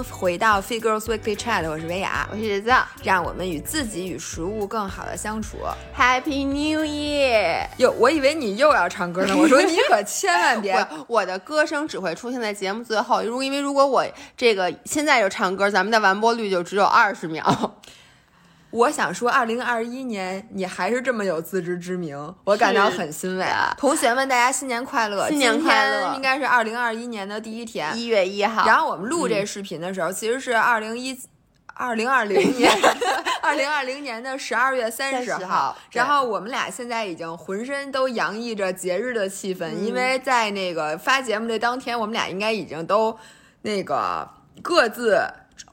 迎回到 Fit Girls Weekly Chat，我是维雅，我是杰子，让我们与自己与食物更好的相处。Happy New Year！哟，我以为你又要唱歌呢，我说 你可千万别。我我的歌声只会出现在节目最后，如果因为如果我这个现在就唱歌，咱们的完播率就只有二十秒。我想说，二零二一年你还是这么有自知之明，我感到很欣慰。同学们，大家新年快乐！新年快乐！应该是二零二一年的第一天，一月一号。然后我们录这视频的时候，嗯、其实是二零一二零二零年 二零二零年的十二月三十号。然后我们俩现在已经浑身都洋溢着节日的气氛，嗯、因为在那个发节目的当天，我们俩应该已经都那个各自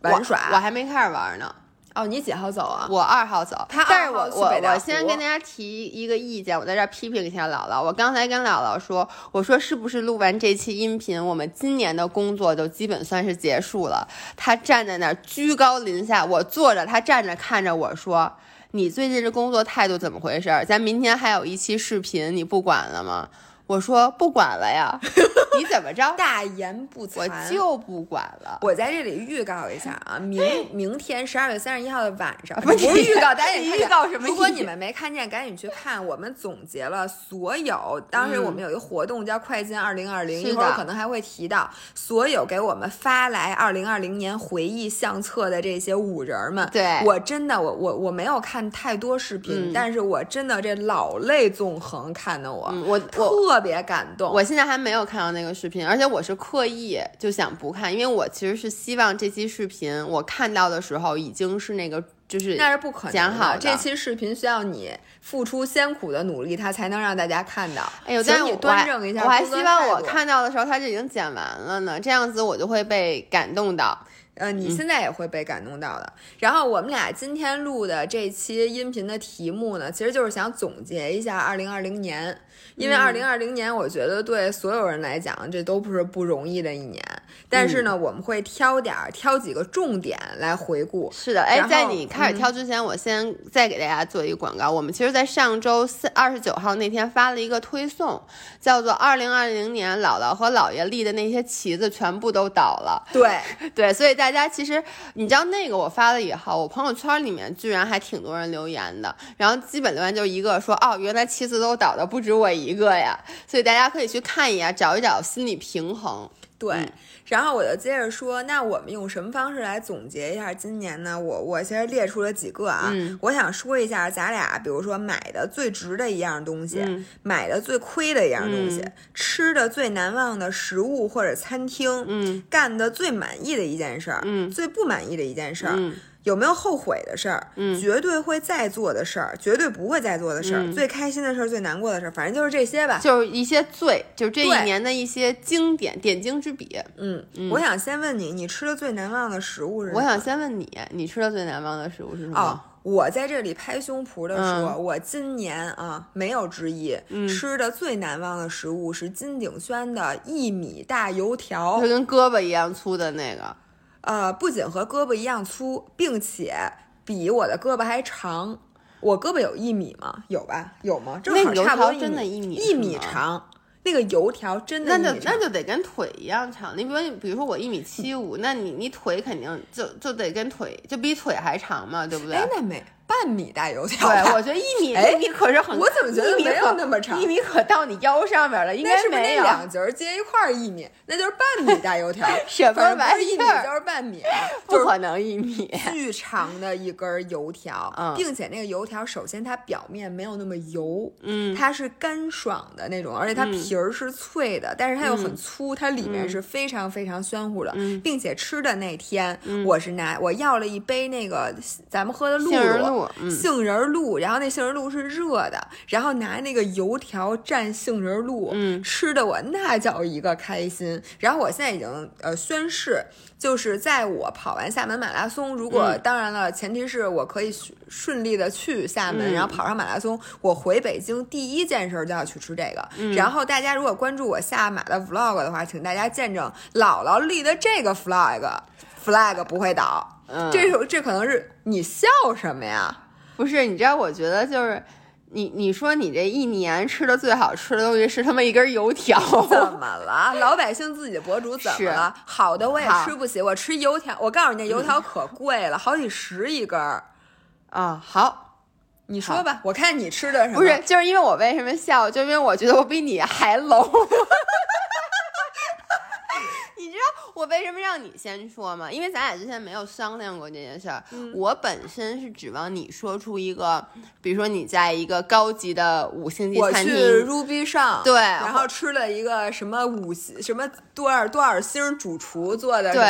玩耍。我,我还没开始玩呢。哦，你几号走啊？我二号走，他但是我我我先跟大家提一个意见，我在这批评一下姥姥。我刚才跟姥姥说，我说是不是录完这期音频，我们今年的工作就基本算是结束了？他站在那儿居高临下，我坐着，他站着看着我说：“你最近这工作态度怎么回事？咱明天还有一期视频，你不管了吗？”我说不管了呀，你怎么着？大言不惭，我就不管了。我在这里预告一下啊，明 明天十二月三十一号的晚上，不是预告，赶紧预告什么？如果你们没看见，赶紧去看。我们总结了所有，当时我们有一个活动叫“快进二零二零”，一会儿可能还会提到所有给我们发来二零二零年回忆相册的这些五人们。对我真的，我我我没有看太多视频，嗯、但是我真的这老泪纵横，看的我，嗯、我特。特别感动，我现在还没有看到那个视频，而且我是刻意就想不看，因为我其实是希望这期视频我看到的时候已经是那个就是那是不可能讲好的，这期视频需要你付出艰苦的努力，它才能让大家看到。哎呦，但是你端正一下，我还希望我看到的时候它就已经剪完了呢，这样子我就会被感动到。呃，你现在也会被感动到的。嗯、然后我们俩今天录的这期音频的题目呢，其实就是想总结一下二零二零年，因为二零二零年我觉得对所有人来讲，这都不是不容易的一年。但是呢，嗯、我们会挑点儿，挑几个重点来回顾。是的，哎，在你开始挑之前，嗯、我先再给大家做一个广告。我们其实，在上周四二十九号那天发了一个推送，叫做“二零二零年姥姥和姥爷立的那些旗子全部都倒了”。对对，所以大家其实你知道那个我发了以后，我朋友圈里面居然还挺多人留言的，然后基本留言就一个说：“哦，原来七次都倒的不止我一个呀。”所以大家可以去看一眼，找一找心理平衡。对，嗯、然后我就接着说，那我们用什么方式来总结一下今年呢？我我其实列出了几个啊，嗯、我想说一下咱俩，比如说买的最值的一样东西，嗯、买的最亏的一样东西，吃的最难忘的食物或者餐厅，嗯，干的最满意的一件事儿，嗯，最不满意的一件事儿。嗯有没有后悔的事儿？嗯，绝对会再做的事儿，绝对不会再做的事儿，嗯、最开心的事儿，最难过的事儿，反正就是这些吧。就是一些最，就是这一年的一些经典点睛之笔。嗯，嗯我想先问你，你吃的最难忘的食物是什么？我想先问你，你吃的最难忘的食物是什么？哦，我在这里拍胸脯的说，嗯、我今年啊没有之一，嗯、吃的最难忘的食物是金鼎轩的一米大油条，就跟胳膊一样粗的那个。呃，不仅和胳膊一样粗，并且。比我的胳膊还长，我胳膊有一米吗？有吧？有吗？正好差不多真的一米，一米长。那个油条真的那就那就得跟腿一样长。你比如比如说我一米七五，那你你腿肯定就就得跟腿就比腿还长嘛，对不对？哎，那没半米大油条。对，我觉得一米一米可是很，我怎么觉得没有那么长？一米可到你腰上面了，应该是不是没有。两节接一块儿一米，那就是半米大油条。什么玩意儿？就是半米，不可能一米。巨长的一根油条，嗯、并且那个油条首先它表面没有那么油，嗯，它是干爽的那种，而且它皮儿是脆的，嗯、但是它又很粗，它里面是非常非常酸乎的，嗯、并且吃的那天、嗯、我是拿我要了一杯那个咱们喝的露露，露，嗯、杏仁露，然后那杏仁露是热的，然后拿那个油条蘸杏仁露，嗯，吃的我那叫一个开心。然后我现在已经呃宣誓，就是在我跑完厦门马拉松，如果、嗯、当然了，前提是我可以顺利的去厦门，嗯、然后跑上马拉松，我回北京第一件事就要去吃这个。嗯、然后大家如果关注我下马的 vlog 的话，请大家见证姥姥立的这个 flag，flag 不会倒。嗯，这这可能是你笑什么呀？不是，你知道，我觉得就是你你说你这一年吃的最好吃的东西是他妈一根油条？怎么了？老百姓自己的博主怎么了？好的我也吃不起，我吃油条，我告诉你，那油条可贵了，好几十一根儿。啊，好，你说吧，我看你吃的什么？不是，就是因为我为什么笑，就因为我觉得我比你还 low。我为什么让你先说嘛？因为咱俩之前没有商量过这件事儿。我本身是指望你说出一个，比如说你在一个高级的五星级餐厅，Ruby 上对，然后吃了一个什么五星什么多少多少星主厨做的对，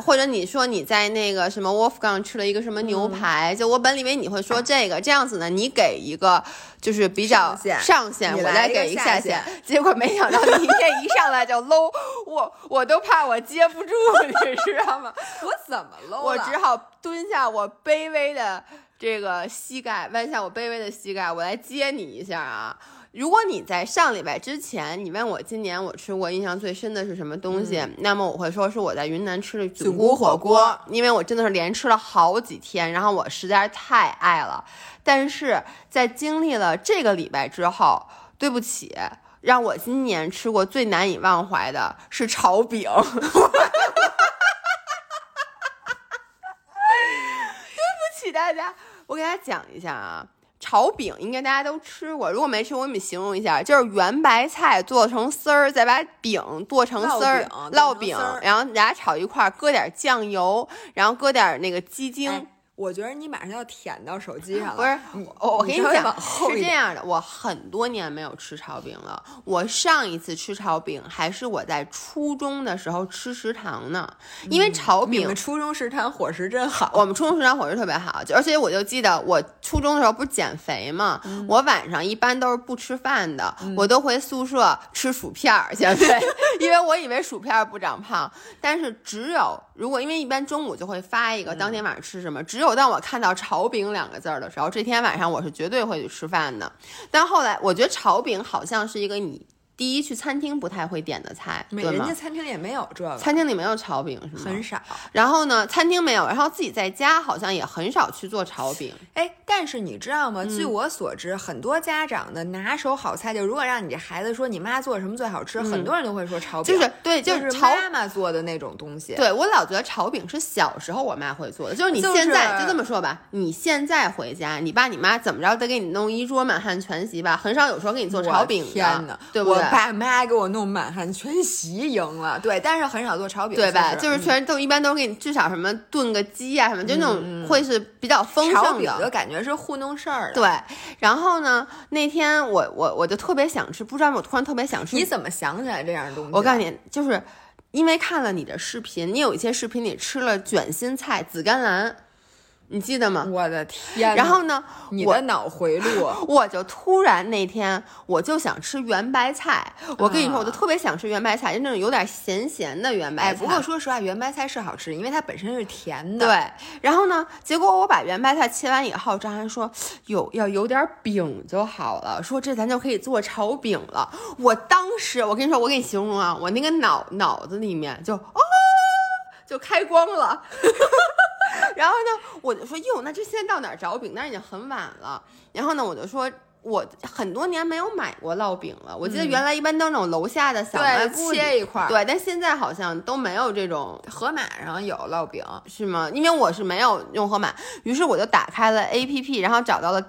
或者你说你在那个什么 Wolfgang 吃了一个什么牛排，就我本以为你会说这个，这样子呢，你给一个就是比较上限，我再给一个下限。结果没想到你这一上来就 low，我我都怕我接。不住，你知道吗？我怎么 low？我只好蹲下我卑微的这个膝盖，弯下我卑微的膝盖，我来接你一下啊！如果你在上礼拜之前，你问我今年我吃过印象最深的是什么东西，那么我会说是我在云南吃的菌菇火锅，因为我真的是连吃了好几天，然后我实在是太爱了。但是在经历了这个礼拜之后，对不起。让我今年吃过最难以忘怀的是炒饼，对不起大家，我给大家讲一下啊，炒饼应该大家都吃过，如果没吃，我给你们形容一下，就是圆白菜做成丝儿，再把饼剁成丝儿，烙饼，然后俩炒一块儿，搁点酱油，然后搁点那个鸡精。我觉得你马上要舔到手机上了。不是，我我跟你讲，是这样的，我很多年没有吃炒饼了。我上一次吃炒饼还是我在初中的时候吃食堂呢。因为炒饼，你们初中食堂伙食真好。我们初中食堂伙食特别好，而且我就记得我初中的时候不是减肥嘛，我晚上一般都是不吃饭的，我都回宿舍吃薯片减肥，因为我以为薯片不长胖。但是只有如果因为一般中午就会发一个当天晚上吃什么，只有。当我看到“炒饼”两个字儿的时候，这天晚上我是绝对会去吃饭的。但后来，我觉得炒饼好像是一个你。第一，去餐厅不太会点的菜，对？人家餐厅也没有这个，餐厅里没有炒饼是吗？很少。然后呢，餐厅没有，然后自己在家好像也很少去做炒饼。哎，但是你知道吗？据我所知，很多家长的拿手好菜，就如果让你这孩子说你妈做什么最好吃，很多人都会说炒饼。就是对，就是妈妈做的那种东西。对我老觉得炒饼是小时候我妈会做的，就是你现在就这么说吧，你现在回家，你爸你妈怎么着得给你弄一桌满汉全席吧，很少有说给你做炒饼的，对不对？我爸妈给我。弄满汉全席赢了，对，但是很少做炒饼，对吧？就是全都一般都给你至少什么炖个鸡啊什么，就那种会是比较丰盛的。的感觉是糊弄事儿的。对，然后呢，那天我我我就特别想吃，不知道我突然特别想吃。你怎么想起来这样的东西？我告诉你，就是因为看了你的视频，你有一些视频里吃了卷心菜、紫甘蓝。你记得吗？我的天！然后呢？你的脑回路，我就突然那天我就想吃圆白菜。我跟你说，我就特别想吃圆白菜，就那种有点咸咸的圆白菜。哎，不过说实话，圆白菜是好吃，因为它本身是甜的。对。然后呢？结果我把圆白菜切完以后，张涵说有要有点饼就好了，说这咱就可以做炒饼了。我当时，我跟你说，我给你形容啊，我那个脑脑子里面就啊，就开光了。然后呢，我就说哟，那这现在到哪儿找饼？那已经很晚了。然后呢，我就说，我很多年没有买过烙饼了。我记得原来一般都是那种楼下的小卖部切一块，对，但现在好像都没有这种。盒马上有烙饼是吗？因为我是没有用盒马，于是我就打开了 APP，然后找到了。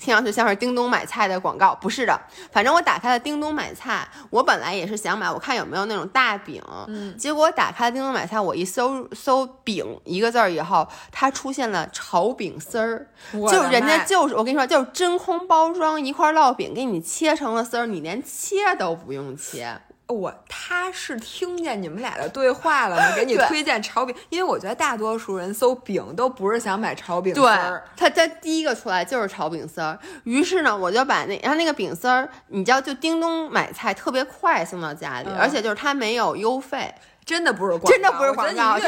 听上去像是叮咚买菜的广告，不是的。反正我打开了叮咚买菜，我本来也是想买，我看有没有那种大饼。嗯，结果打开了叮咚买菜，我一搜搜“饼”一个字儿以后，它出现了炒饼丝儿，就人家就是我跟你说，就是真空包装一块烙饼，给你切成了丝儿，你连切都不用切。我他是听见你们俩的对话了吗？给你推荐炒饼，因为我觉得大多数人搜饼都不是想买炒饼丝儿。他他第一个出来就是炒饼丝儿，于是呢，我就把那然后那个饼丝儿，你知道，就叮咚买菜特别快送到家里，而且就是它没有邮费。真的不是广告，真的不是广告。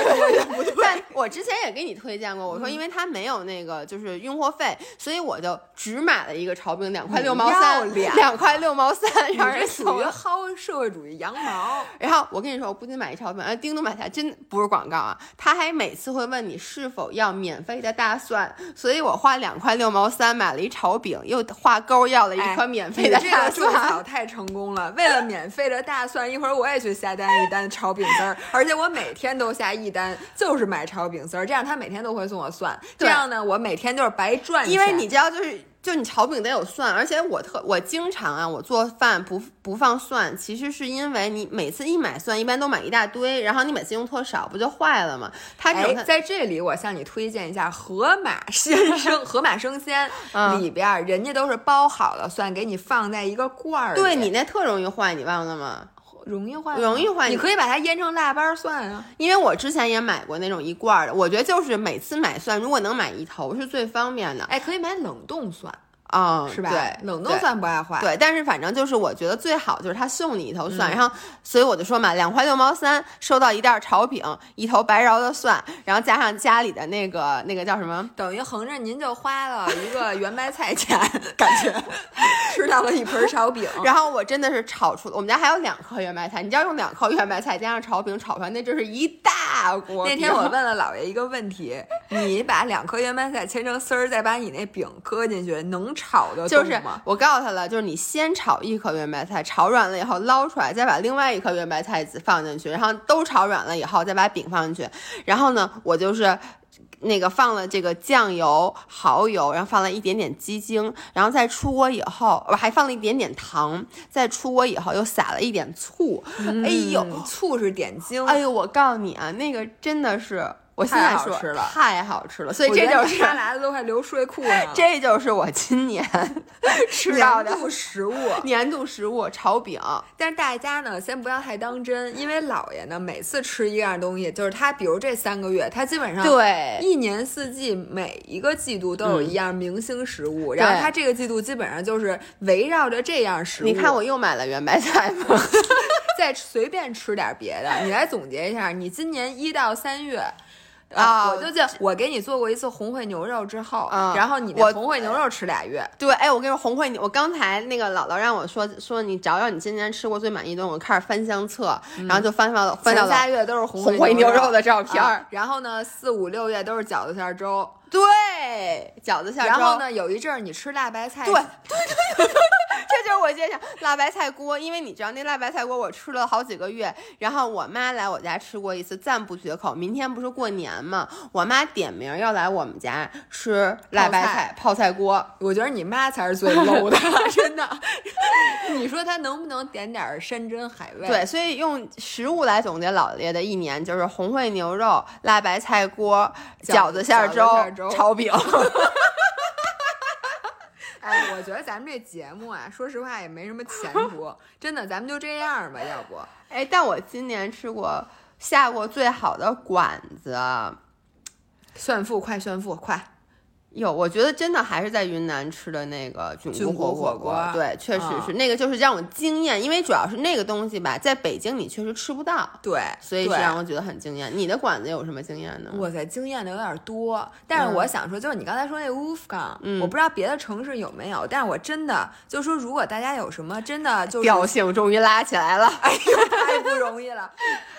但我之前也给你推荐过，我说因为它没有那个就是运货费，所以我就只买了一个炒饼，两块六毛三，两块六毛三，让人属于薅社会主义羊毛。然后我跟你说，我不仅买一炒饼，哎，叮咚买菜真不是广告啊，他还每次会问你是否要免费的大蒜，所以我花两块六毛三买了一炒饼，又画勾要了一颗免费的大蒜，太成功了。为了免费的大蒜，一会儿我也去下单一单炒饼丝儿，而且我每天都下一单，就是买炒饼丝儿，这样他每天都会送我蒜，这样呢，我每天就是白赚。因为你知道，就是。就你炒饼得有蒜，而且我特我经常啊，我做饭不不放蒜，其实是因为你每次一买蒜，一般都买一大堆，然后你每次用特少，不就坏了吗？它在这里，我向你推荐一下盒马鲜生，盒马生鲜 里边人家都是包好了蒜，给你放在一个罐儿。对你那特容易坏，你忘了吗？容易坏，容易坏。你可以把它腌成腊八蒜啊，因为我之前也买过那种一罐的。我觉得就是每次买蒜，如果能买一头是最方便的。哎，可以买冷冻蒜。啊，是吧？对，冷冻蒜不爱坏。对，但是反正就是我觉得最好就是他送你一头蒜，然后所以我就说嘛，两块六毛三收到一袋炒饼，一头白饶的蒜，然后加上家里的那个那个叫什么，等于横着您就花了一个圆白菜钱，感觉吃到了一盆炒饼。然后我真的是炒出，我们家还有两颗圆白菜，你知道用两颗圆白菜加上炒饼炒出来，那就是一大锅。那天我问了 姥爷一个问题，你把两颗圆白菜切成丝儿，再把你那饼搁进去，能？炒的就是我告诉他了，就是你先炒一颗圆白菜，炒软了以后捞出来，再把另外一颗圆白菜籽放进去，然后都炒软了以后再把饼放进去。然后呢，我就是那个放了这个酱油、蚝油，然后放了一点点鸡精，然后再出锅以后，我还放了一点点糖。再出锅以后又撒了一点醋。哎呦，醋是点睛。哎呦，我告诉你啊，那个真的是。我现在说太好吃了，所以这就是他来的都快流睡裤 了。这就是我今年 吃到的 年度食物，年度食物炒饼。但是大家呢，先不要太当真，因为姥爷呢，每次吃一样东西，就是他，比如这三个月，他基本上对一年四季每一个季度都有一样明星食物，然后他这个季度基本上就是围绕着这样食物。你看我又买了圆白菜吗？再随便吃点别的，你来总结一下，你今年一到三月。啊！我就记我给你做过一次红烩牛肉之后，然后你那红烩牛肉吃俩月。对，哎，我跟你说红烩牛，我刚才那个姥姥让我说说你找找你今年吃过最满意的，我开始翻相册，然后就翻到翻到仨月都是红烩牛肉的照片，然后呢四五六月都是饺子馅粥。对，饺子馅然后呢，有一阵儿你吃辣白菜。对对对对，这就是我今天想辣白菜锅，因为你知道那辣白菜锅我吃了好几个月，然后我妈来我家吃过一次，赞不绝口。明天不是过年嘛，我妈点名要来我们家吃辣白菜泡菜锅。我觉得你妈才是最 low 的，真的。你说她能不能点点山珍海味？对，所以用食物来总结老爷的一年，就是红烩牛肉、辣白菜锅、饺子馅粥。炒饼，哎，我觉得咱们这节目啊，说实话也没什么前途，真的，咱们就这样吧，要不？哎，但我今年吃过下过最好的馆子，炫富，快炫富，快！有，我觉得真的还是在云南吃的那个菌菇火锅，对，确实是那个，就是让我惊艳，因为主要是那个东西吧，在北京你确实吃不到，对，所以是让我觉得很惊艳。你的馆子有什么惊艳的？我在惊艳的有点多，但是我想说，就是你刚才说那 Wolfgang，我不知道别的城市有没有，但是我真的就说，如果大家有什么真的就调性终于拉起来了，哎呦，太不容易了。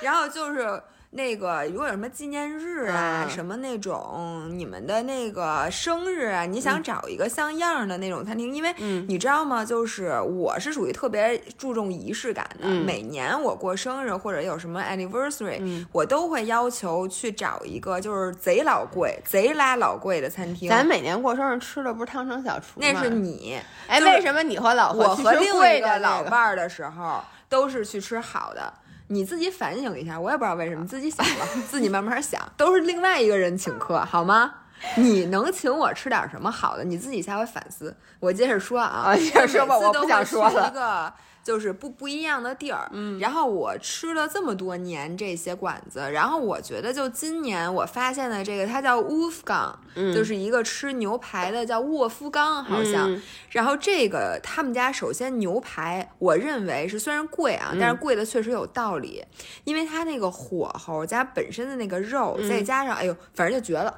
然后就是。那个，如果有什么纪念日啊，什么那种你们的那个生日啊，你想找一个像样的那种餐厅，因为你知道吗？就是我是属于特别注重仪式感的，每年我过生日或者有什么 anniversary，我都会要求去找一个就是贼老贵、贼拉老贵的餐厅。咱每年过生日吃的不是汤臣小厨吗？那是你，哎，为什么你和老我和另一个老伴儿的时候都是去吃好的？你自己反省一下，我也不知道为什么，自己想吧，自己慢慢想，都是另外一个人请客，好吗？你能请我吃点什么好的？你自己下回反思。我接着说啊，接着说吧，我不想说了。一个就是不不一样的地儿，嗯，然后我吃了这么多年这些馆子，然后我觉得就今年我发现的这个，它叫 Wolfgang，就是一个吃牛排的，叫沃夫冈好像。然后这个他们家首先牛排，我认为是虽然贵啊，但是贵的确实有道理，因为它那个火候加本身的那个肉，再加上哎呦，反正就绝了。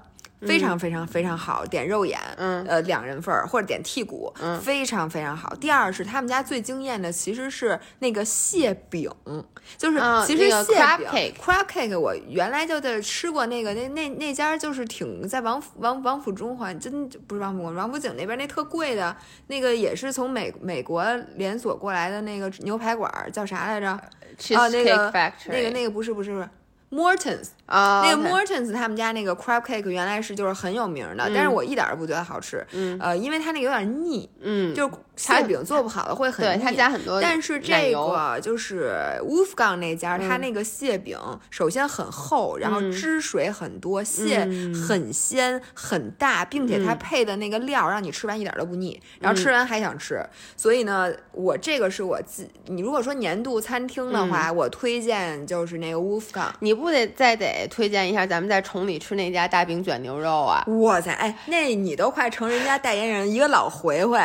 非常非常非常好，点肉眼，嗯，呃，两人份儿或者点剔骨，嗯，非常非常好。第二是他们家最惊艳的其实是那个蟹饼，就是其实蟹饼 crab cake，我原来就在吃过那个那那那家就是挺在王府王王府中环，真不是王府王府井那边那特贵的那个也是从美美国连锁过来的那个牛排馆叫啥来着？啊，那个那个那个不是不是不是。Mortons 啊，那个 Mortons 他们家那个 crab cake 原来是就是很有名的，但是我一点都不觉得好吃，呃，因为它那个有点腻，嗯，就蟹饼做不好的会很腻，对，它加很多，但是这个就是 Wolfgang 那家，它那个蟹饼首先很厚，然后汁水很多，蟹很鲜很大，并且它配的那个料让你吃完一点都不腻，然后吃完还想吃，所以呢，我这个是我自你如果说年度餐厅的话，我推荐就是那个 Wolfgang，你。不得再得推荐一下咱们在崇礼吃那家大饼卷牛肉啊！哇塞，哎，那你都快成人家代言人，一个老回回，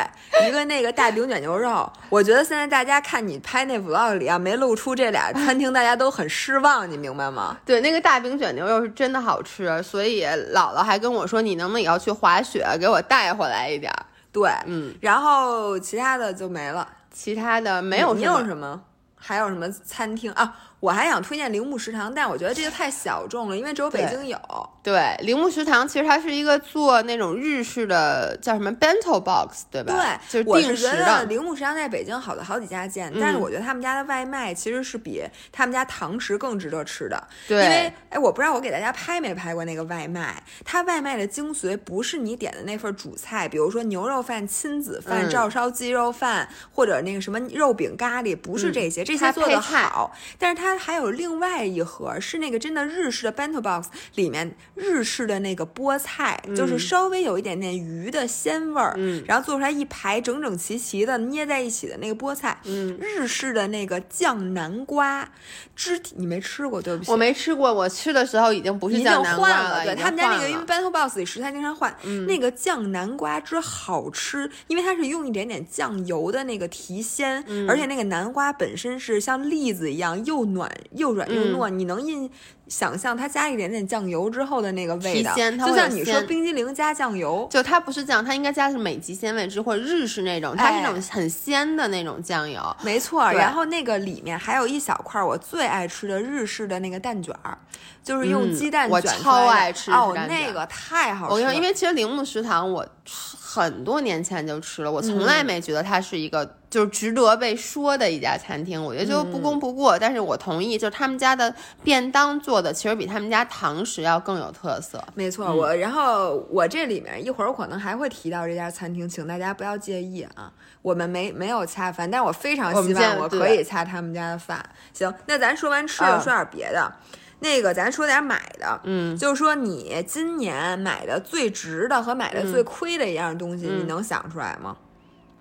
一个那个大饼卷牛肉。我觉得现在大家看你拍那 vlog 里啊，没露出这俩餐厅，大家都很失望，你明白吗？对，那个大饼卷牛肉是真的好吃，所以姥姥还跟我说，你能不能也要去滑雪，给我带回来一点儿？对，嗯，然后其他的就没了，其他的没有，没有什么？还有什么餐厅啊？我还想推荐铃木食堂，但我觉得这个太小众了，因为只有北京有。对，铃木食堂其实它是一个做那种日式的，叫什么 bento box，对吧？对，就是定时的。铃木食堂在北京好的好几家店，但是我觉得他们家的外卖其实是比他们家堂食更值得吃的。对，因为哎，我不知道我给大家拍没拍过那个外卖，它外卖的精髓不是你点的那份主菜，比如说牛肉饭、亲子饭、照烧鸡肉饭，或者那个什么肉饼咖喱，不是这些，这些做的好，但是它。它还有另外一盒，是那个真的日式的 bento box，里面日式的那个菠菜，就是稍微有一点点鱼的鲜味儿，嗯，然后做出来一排整整齐齐的捏在一起的那个菠菜，嗯，日式的那个酱南瓜肢体，你没吃过对不起，我没吃过，我吃的时候已经不是酱南瓜了，对他们家那个因为 bento box 里食材经常换，嗯，那个酱南瓜汁好吃，因为它是用一点点酱油的那个提鲜，而且那个南瓜本身是像栗子一样又。软又软又糯，你能印想象它加一点点酱油之后的那个味道，就像你说冰激凌加酱油，就它不是酱，它应该加的是美极鲜味汁或者日式那种，它是那种很鲜的那种酱油，没错。然后那个里面还有一小块我最爱吃的日式的那个蛋卷儿，就是用鸡蛋卷我超爱吃哦，那个太好吃。我跟你说，因为其实铃木食堂我很多年前就吃了，我从来没觉得它是一个。就是值得被说的一家餐厅，我觉得就不功不过。但是我同意，就是他们家的便当做的其实比他们家堂食要更有特色。没错，我然后我这里面一会儿我可能还会提到这家餐厅，请大家不要介意啊。我们没没有恰饭，但是我非常希望我可以恰他们家的饭。行，那咱说完吃的，说点别的。那个咱说点买的，嗯，就是说你今年买的最值的和买的最亏的一样东西，你能想出来吗？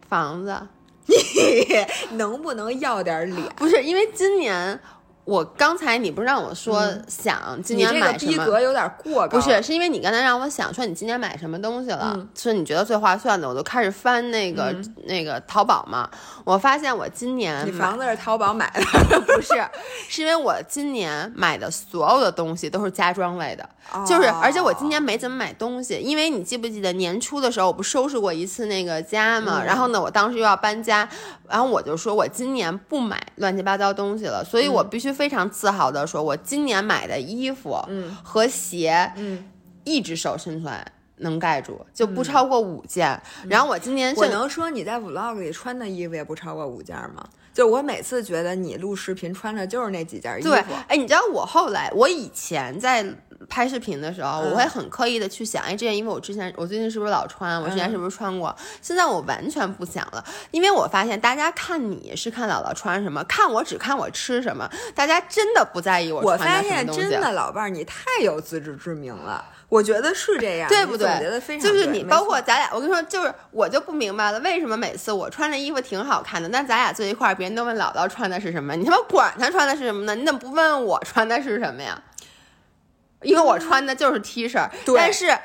房子。你能不能要点脸？不是因为今年。我刚才你不是让我说想今年买什么？逼格有点过高。不是，是因为你刚才让我想说你今年买什么东西了，是你觉得最划算的，我就开始翻那个那个淘宝嘛。我发现我今年你房子是淘宝买的，不是，是因为我今年买的所有的东西都是家装类的，就是而且我今年没怎么买东西，因为你记不记得年初的时候我不收拾过一次那个家嘛？然后呢，我当时又要搬家，然后我就说我今年不买乱七八糟东西了，所以我必须。非常自豪的说，我今年买的衣服和鞋，嗯，一只手伸出来能盖住，就不超过五件。然后我今年我能说你在 vlog 里穿的衣服也不超过五件吗？就我每次觉得你录视频穿的就是那几件衣服。对，哎，你知道我后来，我以前在。拍视频的时候，我会很刻意的去想，哎，这件衣服我之前我最近是不是老穿？我之前是不是穿过？现在我完全不想了，因为我发现大家看你是看姥姥穿什么，看我只看我吃什么，大家真的不在意我穿的什么东西。真的，老伴儿，你太有自知之明了。我觉得是这样，对不对？觉得非常就是你，包括咱俩，我跟你说，就是我就不明白了，为什么每次我穿着衣服挺好看的，但咱俩坐一块儿，别人都问姥姥穿的是什么，你他妈管他穿的是什么呢？你怎么不问问我穿的是什么呀？因为我穿的就是 T 恤，但是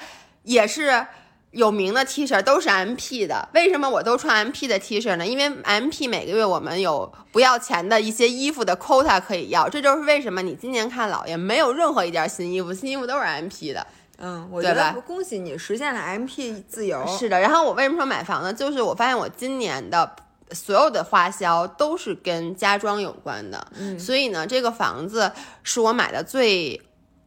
也是有名的 T 恤，都是 MP 的。为什么我都穿 MP 的 T 恤呢？因为 MP 每个月我们有不要钱的一些衣服的 quota 可以要，这就是为什么你今年看姥爷没有任何一件新衣服，新衣服都是 MP 的。嗯，我觉得恭喜你实现了 MP 自由。是的，然后我为什么说买房呢？就是我发现我今年的所有的花销都是跟家装有关的，嗯，所以呢，这个房子是我买的最。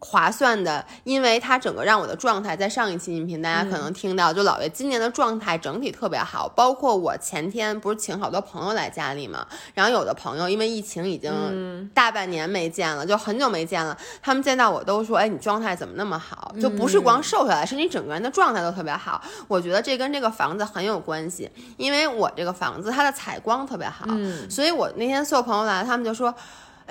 划算的，因为它整个让我的状态，在上一期音频大家可能听到，就老爷今年的状态整体特别好，包括我前天不是请好多朋友来家里嘛，然后有的朋友因为疫情已经大半年没见了，就很久没见了，他们见到我都说，哎，你状态怎么那么好？就不是光瘦下来，是你整个人的状态都特别好。我觉得这跟这个房子很有关系，因为我这个房子它的采光特别好，所以我那天所有朋友来，他们就说。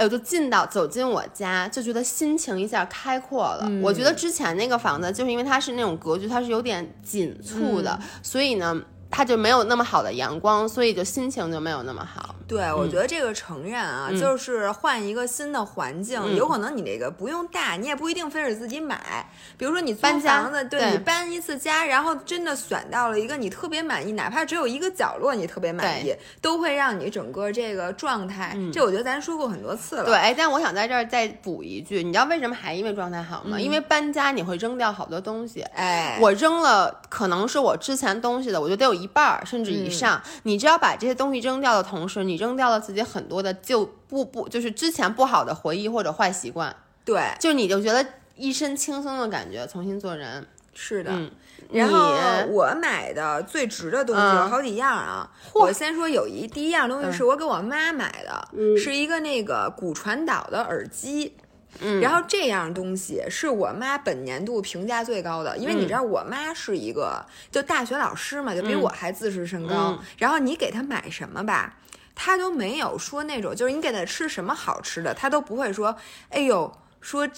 哎，我就进到走进我家，就觉得心情一下开阔了。我觉得之前那个房子，就是因为它是那种格局，它是有点紧促的，所以呢。它就没有那么好的阳光，所以就心情就没有那么好。对，我觉得这个承认啊，就是换一个新的环境，有可能你这个不用大，你也不一定非得自己买。比如说你租房子，对你搬一次家，然后真的选到了一个你特别满意，哪怕只有一个角落你特别满意，都会让你整个这个状态。这我觉得咱说过很多次了。对，哎，但我想在这儿再补一句，你知道为什么还因为状态好吗？因为搬家你会扔掉好多东西。哎，我扔了，可能是我之前东西的，我觉得有。一半儿甚至以上，你只要把这些东西扔掉的同时，你扔掉了自己很多的旧不不就是之前不好的回忆或者坏习惯。对，就你就觉得一身轻松的感觉，重新做人。是的，然后我买的最值的东西有好几样啊。我先说有一第一样东西是我给我妈买的，是一个那个骨传导的耳机。然后这样东西是我妈本年度评价最高的，因为你知道我妈是一个就大学老师嘛，就比我还自视甚高。然后你给她买什么吧，她都没有说那种，就是你给她吃什么好吃的，她都不会说，哎呦，说。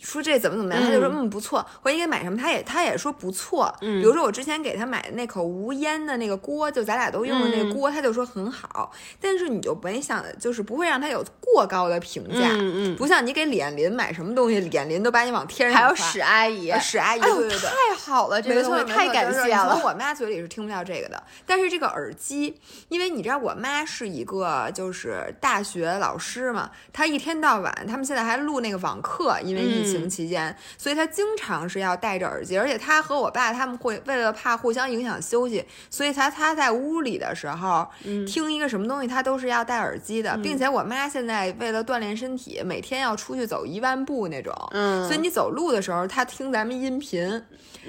说这怎么怎么样，他就说嗯不错。或者你给买什么，他也他也说不错。嗯，比如说我之前给他买的那口无烟的那个锅，就咱俩都用的那个锅，他就说很好。但是你就没想，就是不会让他有过高的评价。嗯嗯，不像你给李艳林买什么东西，李艳林都把你往天上还有史阿姨，史阿姨，对对对，太好了，这个东西太感谢了。从我妈嘴里是听不到这个的。但是这个耳机，因为你知道我妈是一个就是大学老师嘛，她一天到晚，他们现在还录那个网课，因为疫情期间。所以他经常是要戴着耳机，而且他和我爸他们会为了怕互相影响休息，所以他他在屋里的时候听一个什么东西，他都是要戴耳机的，并且我妈现在为了锻炼身体，每天要出去走一万步那种，嗯，所以你走路的时候，他听咱们音频，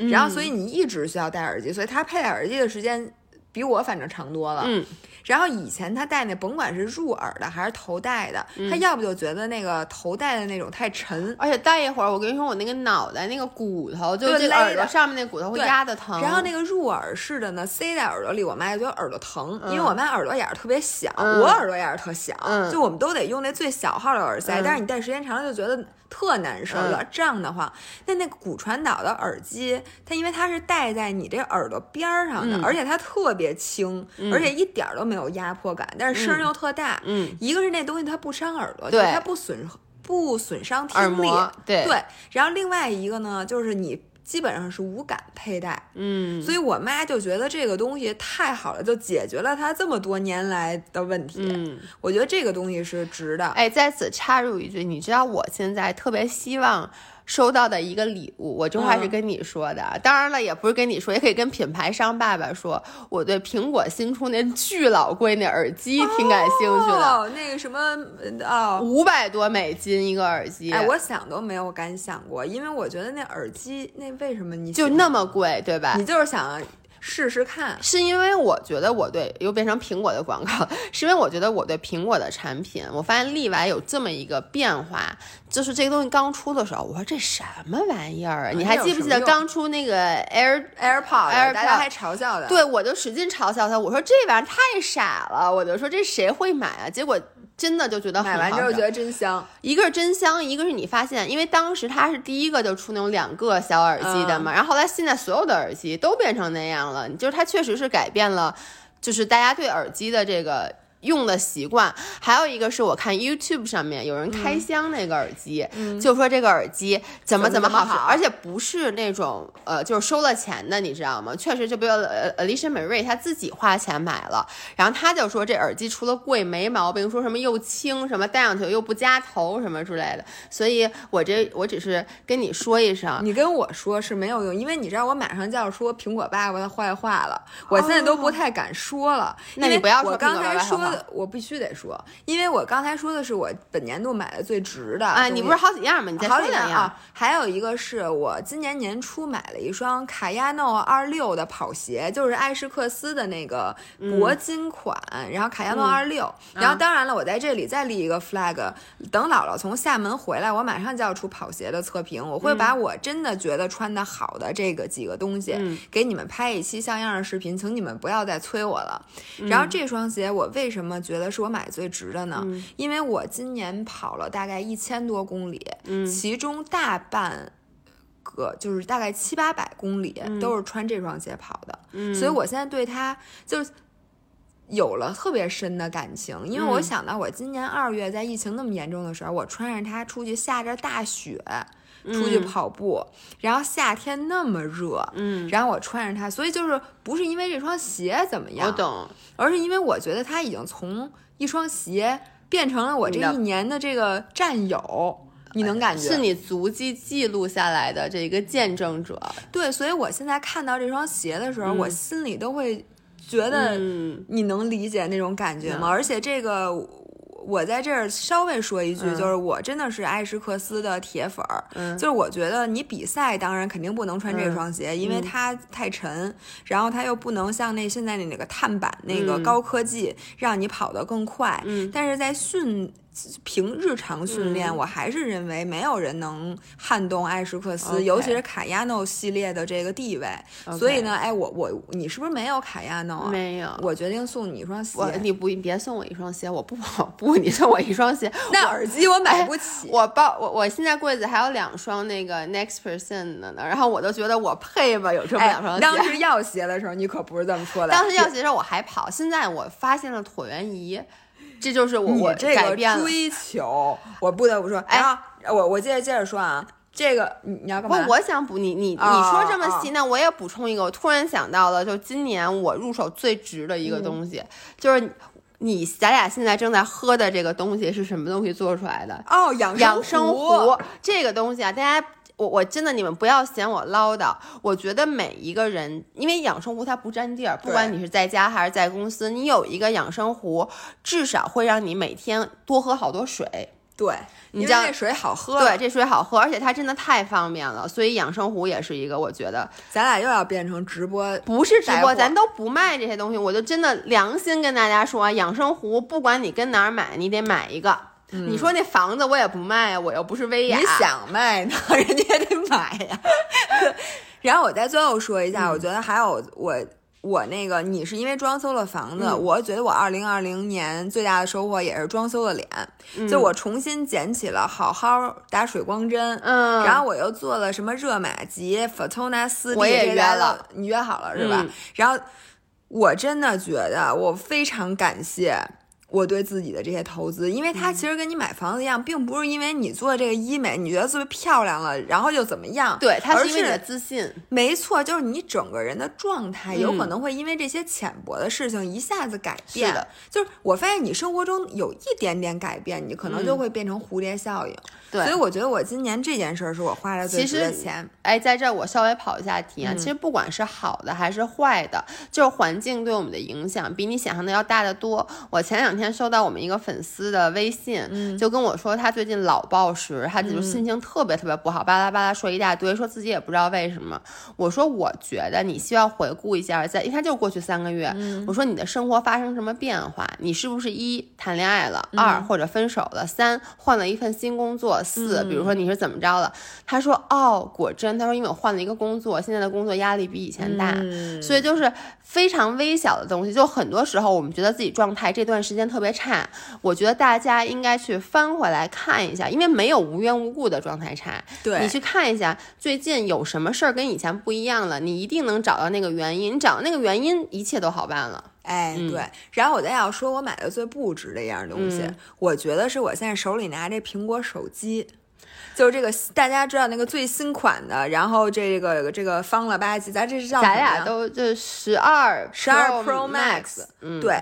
然后所以你一直需要戴耳机，所以他佩戴耳机的时间比我反正长多了，嗯。然后以前他戴那，甭管是入耳的还是头戴的，他要不就觉得那个头戴的那种太沉，而且戴一会儿，我跟你说，我那个脑袋那个骨头就这耳朵上面那骨头会压的疼。然后那个入耳式的呢，塞在耳朵里，我妈就觉得耳朵疼，因为我妈耳朵眼儿特别小，我耳朵眼儿特小，就我们都得用那最小号的耳塞，但是你戴时间长了就觉得。特难受，老胀得慌。那那个骨传导的耳机，它因为它是戴在你这耳朵边儿上的，而且它特别轻，而且一点都没有压迫感，但是声又特大。嗯，一个是那东西它不伤耳朵，对，它不损不损伤听力，对对。然后另外一个呢，就是你。基本上是无感佩戴，嗯，所以我妈就觉得这个东西太好了，就解决了她这么多年来的问题。嗯，我觉得这个东西是值的。哎，在此插入一句，你知道我现在特别希望。收到的一个礼物，我这话是跟你说的。当然了，也不是跟你说，也可以跟品牌商爸爸说。我对苹果新出那巨老贵那耳机挺感兴趣的。哦，那个什么，哦，五百多美金一个耳机。哎，我想都没有敢想过，因为我觉得那耳机那为什么你就那么贵，对吧？你就是想。试试看。是因为我觉得我对又变成苹果的广告，是因为我觉得我对苹果的产品，我发现例外有这么一个变化，就是这个东西刚出的时候，我说这什么玩意儿啊？你还记不记得刚出那个 Air AirPod，Air 大家还嘲笑的，对我就使劲嘲笑他，我说这玩意儿太傻了，我就说这谁会买啊？结果。真的就觉得买完之后觉得真香，一个是真香，一个是你发现，因为当时它是第一个就出那种两个小耳机的嘛，然后后来现在所有的耳机都变成那样了，就是它确实是改变了，就是大家对耳机的这个。用的习惯，还有一个是我看 YouTube 上面有人开箱那个耳机，就说这个耳机怎么怎么好使，而且不是那种呃就是收了钱的，你知道吗？确实，就比如呃 Alicia Marie 她自己花钱买了，然后他就说这耳机除了贵没毛病，说什么又轻，什么戴上去又不夹头什么之类的。所以我这我只是跟你说一声，你跟我说是没有用，因为你知道我马上就要说苹果爸爸的坏话了，我现在都不太敢说了。那你不要说刚才说。我必须得说，因为我刚才说的是我本年度买的最值的啊，你不是好几样吗？你再说两样。还有一个是我今年年初买了一双卡亚诺二六的跑鞋，就是艾士克斯的那个铂金款，然后卡亚诺二六。然后当然了，我在这里再立一个 flag，等姥姥从厦门回来，我马上就要出跑鞋的测评，我会把我真的觉得穿的好的这个几个东西给你们拍一期像样的视频，请你们不要再催我了。然后这双鞋我为什么觉得？是我买最值的呢，因为我今年跑了大概一千多公里，其中大半个就是大概七八百公里都是穿这双鞋跑的，所以我现在对它就是有了特别深的感情，因为我想到我今年二月在疫情那么严重的时候，我穿着它出去下着大雪。出去跑步，然后夏天那么热，嗯，然后我穿着它，所以就是不是因为这双鞋怎么样，我懂，而是因为我觉得它已经从一双鞋变成了我这一年的这个战友，你能感觉是你足迹记录下来的这一个见证者，对，所以我现在看到这双鞋的时候，我心里都会觉得，你能理解那种感觉吗？而且这个。我在这儿稍微说一句，就是我真的是艾什克斯的铁粉儿，就是我觉得你比赛当然肯定不能穿这双鞋，因为它太沉，然后它又不能像那现在的那个碳板那个高科技，让你跑得更快，但是在训。凭日常训练，我还是认为没有人能撼动艾什克斯，尤其是卡亚诺系列的这个地位。所以呢，哎，我我你是不是没有卡亚诺啊？没有。我决定送你一双鞋。你不，你别送我一双鞋，我不跑步。你送我一双鞋，那耳机我买不起。我包我我现在柜子还有两双那个 Next Percent 的呢，然后我都觉得我配吧，有这么两双鞋。当时要鞋的时候，你可不是这么说的。当时要鞋的时候我还跑，现在我发现了椭圆仪。这就是我我这个追求，我不得不说。哎，我我接着接着说啊，这个你你要干嘛？不我想补你你你说这么细，那我也补充一个。我突然想到了，就今年我入手最值的一个东西，就是你咱俩现在正在喝的这个东西是什么东西做出来的？哦，养养生壶。这个东西啊，大家。我我真的，你们不要嫌我唠叨。我觉得每一个人，因为养生壶它不占地儿，不管你是在家还是在公司，你有一个养生壶，至少会让你每天多喝好多水。对，你知道这水好喝。对，这水好喝，而且它真的太方便了。所以养生壶也是一个，我觉得咱俩又要变成直播，不是直播，咱都不卖这些东西。我就真的良心跟大家说，养生壶不管你跟哪儿买，你得买一个。你说那房子我也不卖啊，我又不是薇娅。你想卖呢，人家也得买呀。然后我再最后说一下，我觉得还有我我那个，你是因为装修了房子，我觉得我二零二零年最大的收获也是装修了脸，就我重新捡起了好好打水光针，嗯，然后我又做了什么热玛吉、Fortuna 四 D，我也约了，你约好了是吧？然后我真的觉得我非常感谢。我对自己的这些投资，因为它其实跟你买房子一样，并不是因为你做这个医美，你觉得特别漂亮了，然后就怎么样？对，它是因为你的自信。没错，就是你整个人的状态有可能会因为这些浅薄的事情一下子改变。是的，就是我发现你生活中有一点点改变，你可能就会变成蝴蝶效应。对，所以我觉得我今年这件事儿是我花了最多的钱。哎，在这儿我稍微跑一下题啊，其实不管是好的还是坏的，就是环境对我们的影响比你想象的要大得多。我前两天。天收到我们一个粉丝的微信，就跟我说他最近老暴食，他就心情特别特别不好，巴拉巴拉说一大堆，说自己也不知道为什么。我说我觉得你需要回顾一下，在因为他就过去三个月，我说你的生活发生什么变化？你是不是一谈恋爱了，二或者分手了，三换了一份新工作，四比如说你是怎么着了？他说哦，果真，他说因为我换了一个工作，现在的工作压力比以前大，所以就是非常微小的东西，就很多时候我们觉得自己状态这段时间特别差，我觉得大家应该去翻回来看一下，因为没有无缘无故的状态差。对你去看一下最近有什么事儿跟以前不一样了，你一定能找到那个原因，你找到那个原因，一切都好办了。哎，对。然后我再要说，我买的最不值的一样东西，我觉得是我现在手里拿这苹果手机。就是这个，大家知道那个最新款的，然后这个这个方了吧唧，咱这是叫咱俩都这十二十二 Pro Max，嗯，对。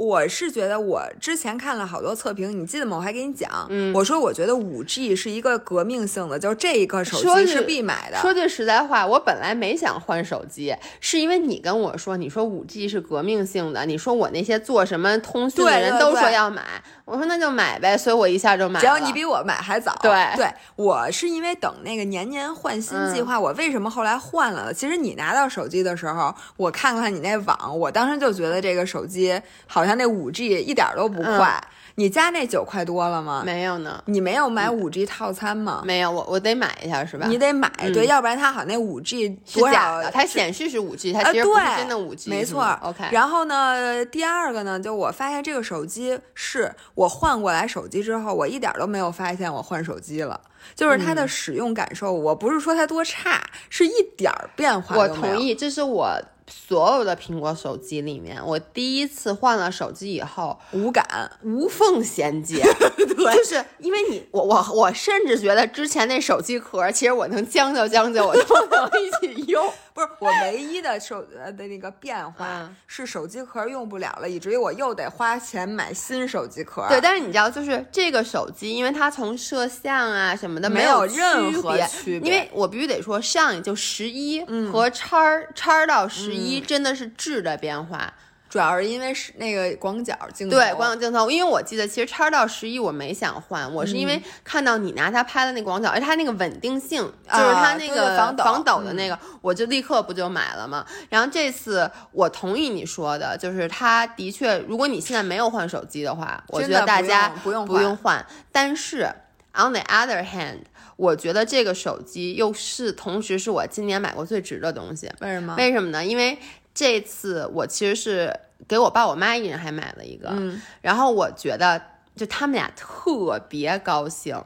我是觉得，我之前看了好多测评，你记得吗？我还给你讲，我说我觉得五 G 是一个革命性的，就是这一个手机是必买的。说句实在话，我本来没想换手机，是因为你跟我说，你说五 G 是革命性的，你说我那些做什么通讯的人都说要买，我说那就买呗，所以我一下就买了。只要你比我买还早。对对，我是因为等那个年年换新计划，我为什么后来换了？其实你拿到手机的时候，我看看你那网，我当时就觉得这个手机好。好像那五 G 一点都不快，你家那九块多了吗？没有呢。你没有买五 G 套餐吗？没有，我我得买一下是吧？你得买，对，要不然它好像那五 G 多少？它显示是五 G，它其实不是真的五 G。没错，OK。然后呢，第二个呢，就我发现这个手机是我换过来手机之后，我一点都没有发现我换手机了，就是它的使用感受，我不是说它多差，是一点变化我同意，这是我。所有的苹果手机里面，我第一次换了手机以后，无感，无缝衔接。对，就是因为你，我我我甚至觉得之前那手机壳，其实我能将就将就，我都能一起用。不是，我唯一的手呃的那个变化是手机壳用不了了，以至于我又得花钱买新手机壳。对，但是你知道，就是这个手机，因为它从摄像啊什么的没有任何区别，因为我必须得说，上就十一和叉叉到十一真的是质的变化。主要是因为是那个广角镜头，对广角镜头，因为我记得其实叉到十一我没想换，我是因为看到你拿它拍的那广角，而它那个稳定性，就是它那个防抖防抖的那个，我就立刻不就买了嘛？然后这次我同意你说的，就是它的确，如果你现在没有换手机的话，我觉得大家不用不用换。但是 on the other hand，我觉得这个手机又是同时是我今年买过最值的东西。为什么？为什么呢？因为。这次我其实是给我爸我妈一人还买了一个，然后我觉得就他们俩特别高兴，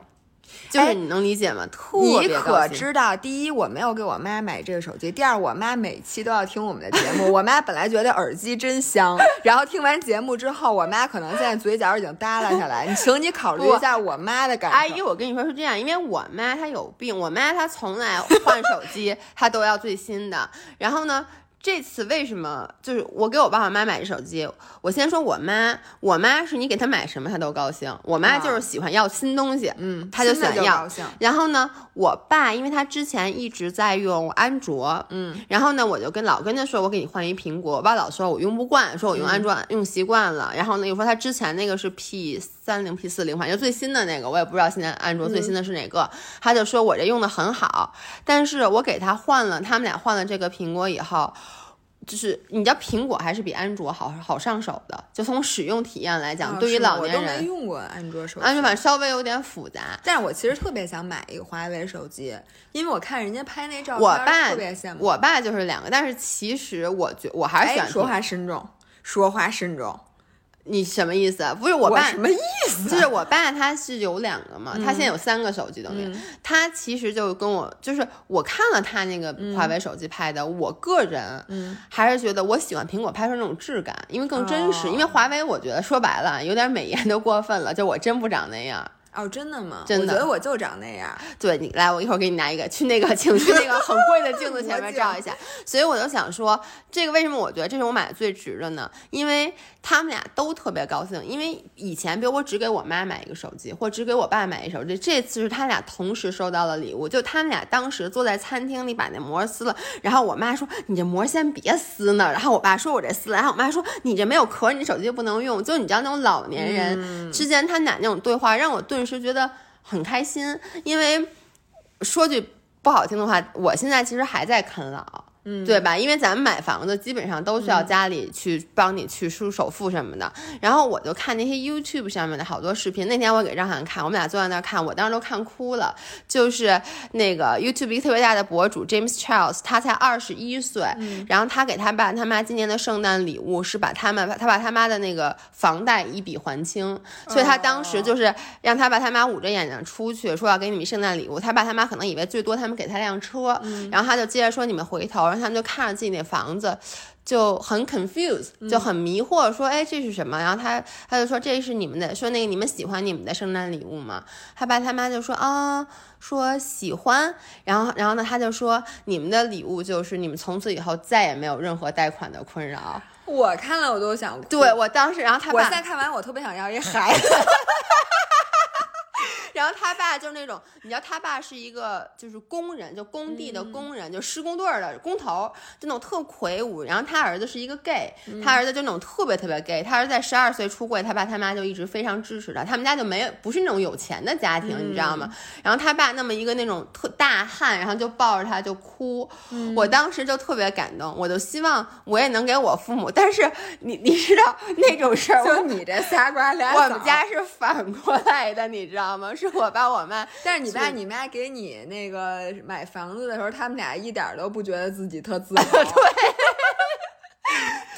就是你能理解吗？特别你可知道，第一我没有给我妈买这个手机，第二我妈每期都要听我们的节目。我妈本来觉得耳机真香，然后听完节目之后，我妈可能现在嘴角已经耷拉下来。你请你考虑一下我妈的感受。阿姨，我跟你说是这样，因为我妈她有病，我妈她从来换手机她都要最新的，然后呢。这次为什么就是我给我爸爸妈妈买手机？我先说我妈，我妈是你给她买什么她都高兴。我妈就是喜欢要新东西，嗯，她就想要。然后呢，我爸因为他之前一直在用安卓，嗯，然后呢，我就跟老跟他说，我给你换一苹果。我爸老说我用不惯，说我用安卓用习惯了。然后呢，又说他之前那个是 P 三零 P 四零，反正最新的那个，我也不知道现在安卓最新的是哪个。他就说我这用的很好，但是我给他换了，他们俩换了这个苹果以后。就是你知道苹果还是比安卓好好上手的，就从使用体验来讲，对于老年人，我都没用过安卓手机，安卓版稍微有点复杂。但是我其实特别想买一个华为手机，因为我看人家拍那照片，特别羡慕。我爸就是两个，但是其实我觉我还是喜欢说话慎重，说话慎重。你什么意思？不是我爸什么意思？就是我爸他是有两个嘛，他现在有三个手机等于他其实就跟我就是我看了他那个华为手机拍的，我个人还是觉得我喜欢苹果拍出那种质感，因为更真实。因为华为我觉得说白了有点美颜都过分了，就我真不长那样。哦，真的吗？真的我觉得我就长那样。对你来，我一会儿给你拿一个，去那个，请去那个很贵的镜子前面照一下。所以我就想说，这个为什么我觉得这是我买的最值的呢？因为他们俩都特别高兴。因为以前，比如我只给我妈买一个手机，或只给我爸买一手机，这次是他俩同时收到了礼物。就他们俩当时坐在餐厅里把那膜撕了，然后我妈说：“你这膜先别撕呢。”然后我爸说：“我这撕了。”然后我妈说：“你这没有壳，你手机就不能用。”就你知道那种老年人之间他们俩那种对话，让我顿是觉得。很开心，因为说句不好听的话，我现在其实还在啃老。嗯，对吧？因为咱们买房子基本上都需要家里去帮你去出首付什么的。然后我就看那些 YouTube 上面的好多视频。那天我给张涵看，我们俩坐在那儿看，我当时都看哭了。就是那个 YouTube 一个特别大的博主 James Charles，他才二十一岁，然后他给他爸他妈今年的圣诞礼物是把他们他把他妈的那个房贷一笔还清。所以他当时就是让他爸他妈捂着眼睛出去，说要给你们圣诞礼物。他爸他妈可能以为最多他们给他辆车，然后他就接着说你们回头。他们就看着自己那房子，就很 confused，就很迷惑，说：“哎，这是什么？”然后他他就说：“这是你们的，说那个你们喜欢你们的圣诞礼物吗？”他爸他妈就说：“啊，说喜欢。”然后然后呢，他就说：“你们的礼物就是你们从此以后再也没有任何贷款的困扰。”我看了我都想。对我当时，然后他我现在看完，我特别想要一孩子。然后他爸就是那种，你知道他爸是一个就是工人，就工地的工人，就施工队的工头，就那种特魁梧。然后他儿子是一个 gay，他儿子就那种特别特别 gay。他儿子在十二岁出柜，他爸他妈就一直非常支持他。他们家就没有不是那种有钱的家庭，你知道吗？然后他爸那么一个那种特大汉，然后就抱着他就哭。我当时就特别感动，我就希望我也能给我父母。但是你你知道那种事儿，就你这仨瓜俩枣我们家是反过来的，你知道吗？是我爸我妈，但是你爸你妈给你那个买房子的时候，他们俩一点都不觉得自己特自豪。对。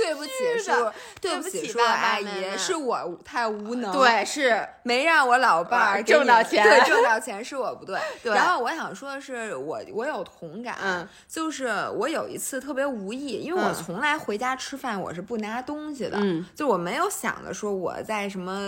对不起，叔，对不起，叔叔阿姨，是我太无能，对，是没让我老伴儿挣到钱，对，挣到钱是我不对。对。然后我想说的是，我我有同感，嗯，就是我有一次特别无意，因为我从来回家吃饭我是不拿东西的，嗯，就我没有想着说我在什么，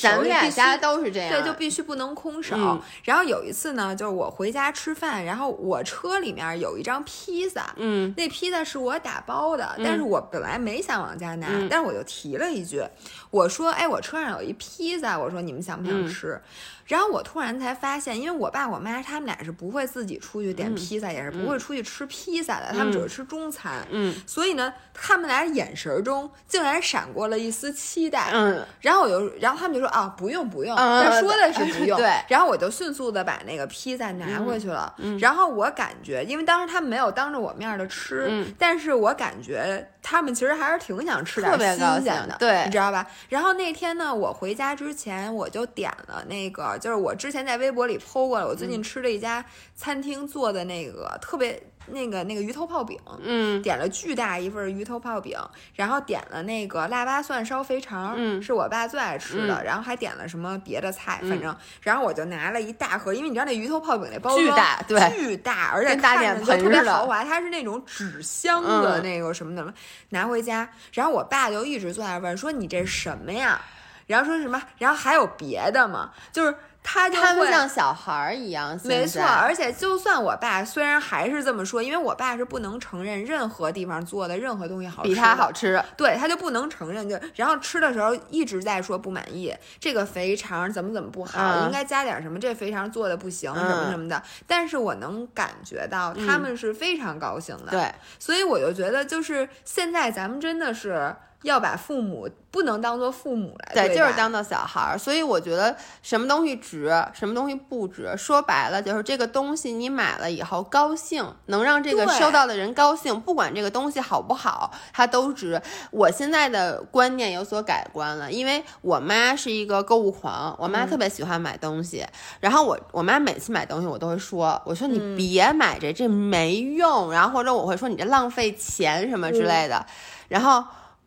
咱们俩家都是这样，对，就必须不能空手。然后有一次呢，就是我回家吃饭，然后我车里面有一张披萨，嗯，那披萨是我打包的，但是我本来没想往家拿。但是我就提了一句，我说：“哎，我车上有一披萨，我说你们想不想吃？”然后我突然才发现，因为我爸我妈他们俩是不会自己出去点披萨，也是不会出去吃披萨的，他们只会吃中餐。嗯，所以呢，他们俩眼神中竟然闪过了一丝期待。嗯，然后我就，然后他们就说：“啊，不用不用。”他说的是不用。对。然后我就迅速的把那个披萨拿过去了。嗯。然后我感觉，因为当时他们没有当着我面的吃，嗯，但是我感觉他们其实还是挺想吃点新鲜的，对，你知道吧？然后那天呢，我回家之前我就点了那个，就是我之前在。微博里 PO 过了，我最近吃了一家餐厅做的那个特别那个那个鱼头泡饼，嗯，点了巨大一份鱼头泡饼，然后点了那个腊八蒜烧肥肠，嗯，是我爸最爱吃的，然后还点了什么别的菜，反正，然后我就拿了一大盒，因为你知道那鱼头泡饼那包装巨大，对，巨大，而且大脸盆特别豪华，它是那种纸箱的那个什么的，拿回家，然后我爸就一直坐在问说你这什么呀？然后说什么？然后还有别的吗？就是。他就会像小孩儿一样，没错。而且，就算我爸虽然还是这么说，因为我爸是不能承认任何地方做的任何东西好比他好吃，对他就不能承认。就然后吃的时候一直在说不满意，这个肥肠怎么怎么不好，应该加点什么，这肥肠做的不行，什么什么的。但是我能感觉到他们是非常高兴的，对。所以我就觉得，就是现在咱们真的是。要把父母不能当做父母来对，就是当做小孩儿。所以我觉得什么东西值，什么东西不值，说白了就是这个东西你买了以后高兴，能让这个收到的人高兴，不管这个东西好不好，它都值。我现在的观念有所改观了，因为我妈是一个购物狂，我妈特别喜欢买东西。然后我我妈每次买东西，我都会说，我说你别买这，这没用。然后或者我会说你这浪费钱什么之类的。然后。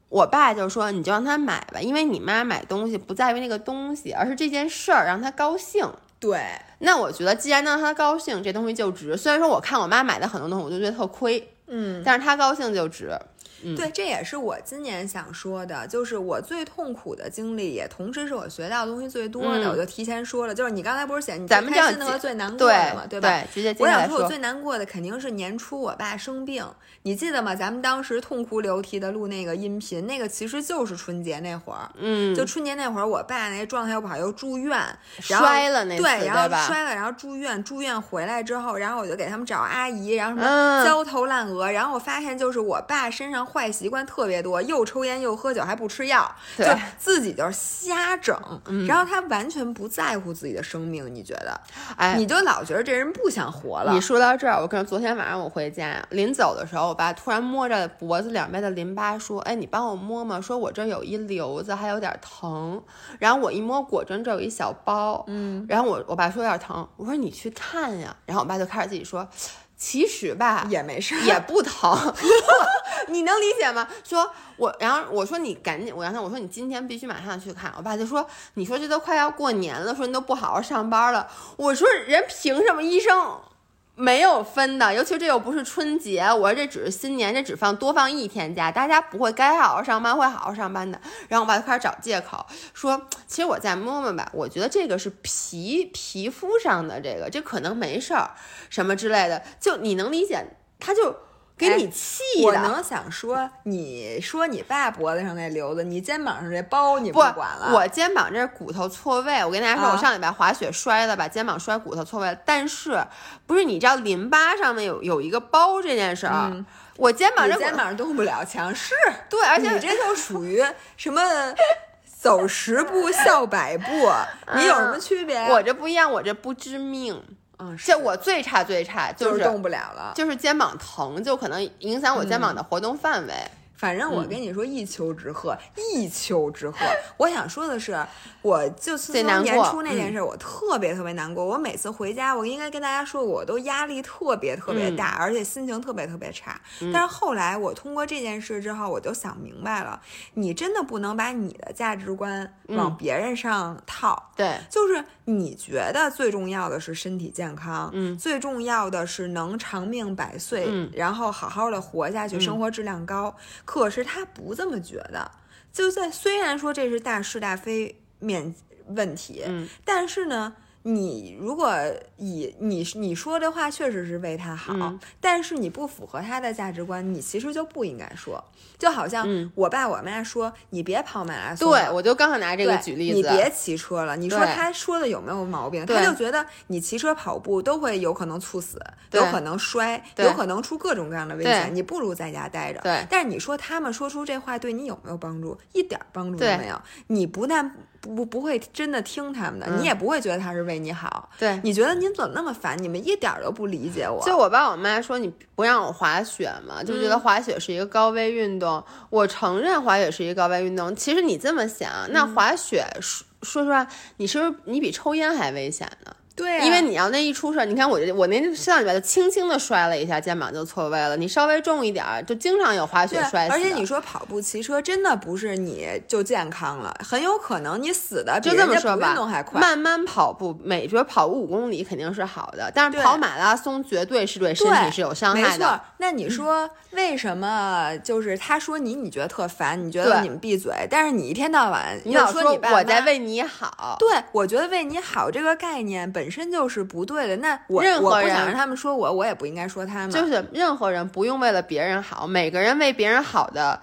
我爸就说：“你就让他买吧，因为你妈买东西不在于那个东西，而是这件事儿让他高兴。”对，那我觉得既然让他高兴，这东西就值。虽然说我看我妈买的很多东西，我就觉得特亏，嗯，但是他高兴就值。对，这也是我今年想说的，就是我最痛苦的经历，也同时是我学到的东西最多的。我就提前说了，就是你刚才不是写你最开心的和最难过的嘛，对吧？对，直接我想说，我最难过的肯定是年初我爸生病，你记得吗？咱们当时痛哭流涕的录那个音频，那个其实就是春节那会儿，嗯，就春节那会儿，我爸那状态又不好，又住院，摔了那对，然后？摔了，然后住院，住院回来之后，然后我就给他们找阿姨，然后什么焦头烂额，然后我发现就是我爸身上坏习惯特别多，又抽烟又喝酒还不吃药，就自己就是瞎整，然后他完全不在乎自己的生命，你觉得？哎，你就老觉得这人不想活了。你说到这儿，我跟昨天晚上我回家，临走的时候，我爸突然摸着脖子两边的淋巴说：“哎，你帮我摸摸，说我这有一瘤子，还有点疼。”然后我一摸，果真这有一小包，嗯，然后我我爸说有点疼，我说你去看呀。然后我爸就开始自己说。其实吧，也没事，也不疼，你能理解吗？说我，然后我说你赶紧，我让他我说你今天必须马上去看。我爸就说，你说这都快要过年了，说你都不好好上班了。我说人凭什么医生？没有分的，尤其这又不是春节，我说这只是新年，这只放多放一天假，大家不会该好好上班会好好上班的。然后我爸就开始找借口，说其实我再摸摸吧，我觉得这个是皮皮肤上的这个，这可能没事儿，什么之类的，就你能理解，他就。给你气的，我能想说，你说你爸脖子上那瘤子，你肩膀上这包你不管了。我肩膀这骨头错位，我跟大家说，我上礼拜滑雪摔的，把肩膀摔骨头错位。但是不是你知道淋巴上面有有一个包这件事儿，我肩膀这肩膀动不了墙，是对，而且你这 就属于什么走十步笑百步，你有什么区别？我这不一样，我这不致命。嗯，这我最差最差就是动不了了，就是肩膀疼，就可能影响我肩膀的活动范围。反正我跟你说一丘之貉，一丘之貉。我想说的是，我就自从年初那件事，我特别特别难过。我每次回家，我应该跟大家说，我都压力特别特别大，而且心情特别特别差。但是后来我通过这件事之后，我就想明白了，你真的不能把你的价值观往别人上套。对，就是你觉得最重要的是身体健康，嗯，最重要的是能长命百岁，嗯，然后好好的活下去，生活质量高。可是他不这么觉得，就在虽然说这是大是大非面问题，嗯，但是呢，你如果以你你说这话确实是为他好，但是你不符合他的价值观，你其实就不应该说。就好像我爸我妈说你别跑马拉松，对我就刚好拿这个举例子，你别骑车了。你说他说的有没有毛病？他就觉得你骑车跑步都会有可能猝死，有可能摔，有可能出各种各样的危险，你不如在家待着。对，但是你说他们说出这话对你有没有帮助？一点帮助都没有。你不但不不会真的听他们的，你也不会觉得他是为你好。对，你觉得您怎么那么烦？你们一点都不理解我。就我爸我妈说你不让我滑雪嘛，就觉得滑雪是一个高危运动。我承认滑雪是一个高危运动。其实你这么想，那滑雪说说实话，你是不是你比抽烟还危险呢？对，因为你要那一出事儿，你看我我那上礼拜就轻轻的摔了一下，肩膀就错位了。你稍微重一点儿，就经常有滑雪摔死。而且你说跑步、骑车，真的不是你就健康了，很有可能你死的就这么说吧，运动还快。慢慢跑步，每觉跑五公里肯定是好的，但是跑马拉松绝对是对身体是有伤害的。没错，那你说为什么？就是他说你，你觉得特烦，你觉得你们闭嘴，但是你一天到晚你老说我在为你好。对，我觉得为你好这个概念本身就是不。对的，那我我不想让他们说我，我也不应该说他们。就是任何人不用为了别人好，每个人为别人好的，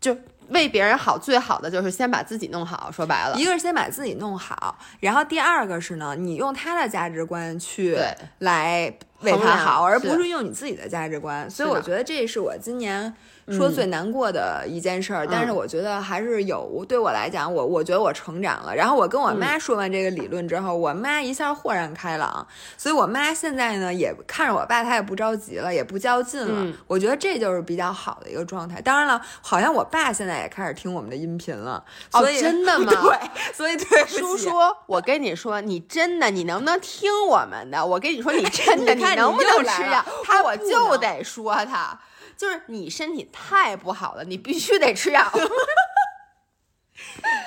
就为别人好，最好的就是先把自己弄好。说白了，一个是先把自己弄好，然后第二个是呢，你用他的价值观去来为他好，而不是用你自己的价值观。所以我觉得这是我今年。说最难过的一件事儿，但是我觉得还是有对我来讲，我我觉得我成长了。然后我跟我妈说完这个理论之后，我妈一下豁然开朗。所以我妈现在呢也看着我爸，她也不着急了，也不较劲了。我觉得这就是比较好的一个状态。当然了，好像我爸现在也开始听我们的音频了。哦，真的 吗？对，所以对叔叔，我跟你说，你真的，你能不能听我们的？我跟你说，你 真的，你能不能吃药？他我就得说他。就是你身体太不好了，你必须得吃药。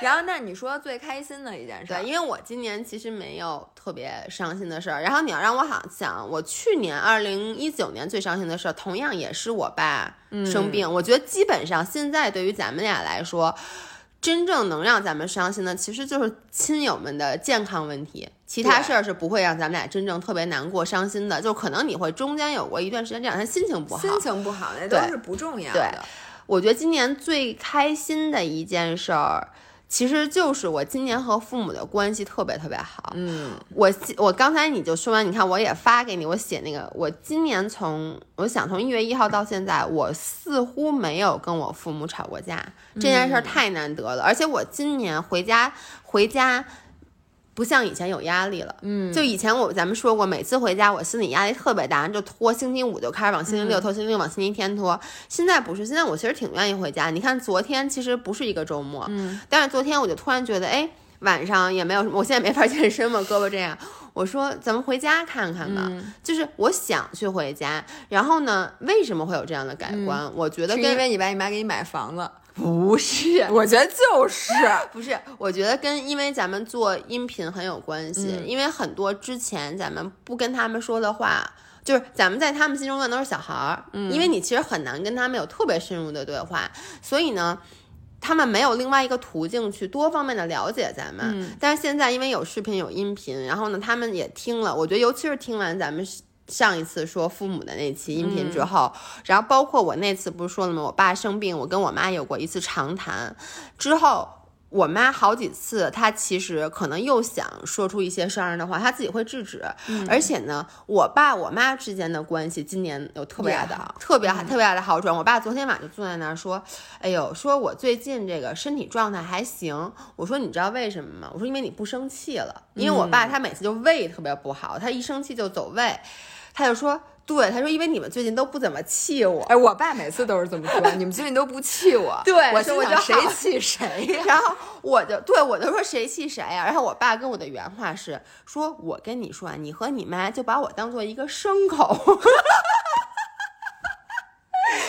然后，那你说最开心的一件事？对，因为我今年其实没有特别伤心的事儿。然后你要让我好想，我去年二零一九年最伤心的事儿，同样也是我爸生病。我觉得基本上现在对于咱们俩来说，真正能让咱们伤心的，其实就是亲友们的健康问题。其他事儿是不会让咱们俩真正特别难过、伤心的。就可能你会中间有过一段时间这两天心情不好，心情不好那都是不重要的。我觉得今年最开心的一件事儿，其实就是我今年和父母的关系特别特别好。嗯，我我刚才你就说完，你看我也发给你，我写那个，我今年从我想从一月一号到现在，我似乎没有跟我父母吵过架，这件事儿太难得了。而且我今年回家回家。不像以前有压力了，嗯，就以前我咱们说过，每次回家我心理压力特别大，就拖星期五就开始往星期六拖，星期六往星期天拖。现在不是，现在我其实挺愿意回家。你看昨天其实不是一个周末，嗯，但是昨天我就突然觉得，哎，晚上也没有什么，我现在没法健身嘛，胳膊这样。我说咱们回家看看吧，就是我想去回家。然后呢，为什么会有这样的改观？我觉得是因为你爸你妈给你买房子。不是，我觉得就是 不是，我觉得跟因为咱们做音频很有关系，因为很多之前咱们不跟他们说的话，就是咱们在他们心中的都是小孩儿，嗯因为你其实很难跟他们有特别深入的对话，所以呢，他们没有另外一个途径去多方面的了解咱们。但是现在因为有视频有音频，然后呢，他们也听了，我觉得尤其是听完咱们。上一次说父母的那期音频之后，然后包括我那次不是说了吗？我爸生病，我跟我妈有过一次长谈，之后我妈好几次，她其实可能又想说出一些伤人的话，她自己会制止。而且呢，我爸我妈之间的关系今年有特别大的、特别特别大的好转。我爸昨天晚上就坐在那儿说：“哎呦，说我最近这个身体状态还行。”我说：“你知道为什么吗？”我说：“因为你不生气了。因为我爸他每次就胃特别不好，他一生气就走胃。”他就说，对，他说，因为你们最近都不怎么气我，哎，我爸每次都是这么说，你们最近都不气我，对，我就我就谁气谁呀？然后我就对我就说谁气谁呀？然后我爸跟我的原话是说，我跟你说啊，你和你妈就把我当做一个牲口，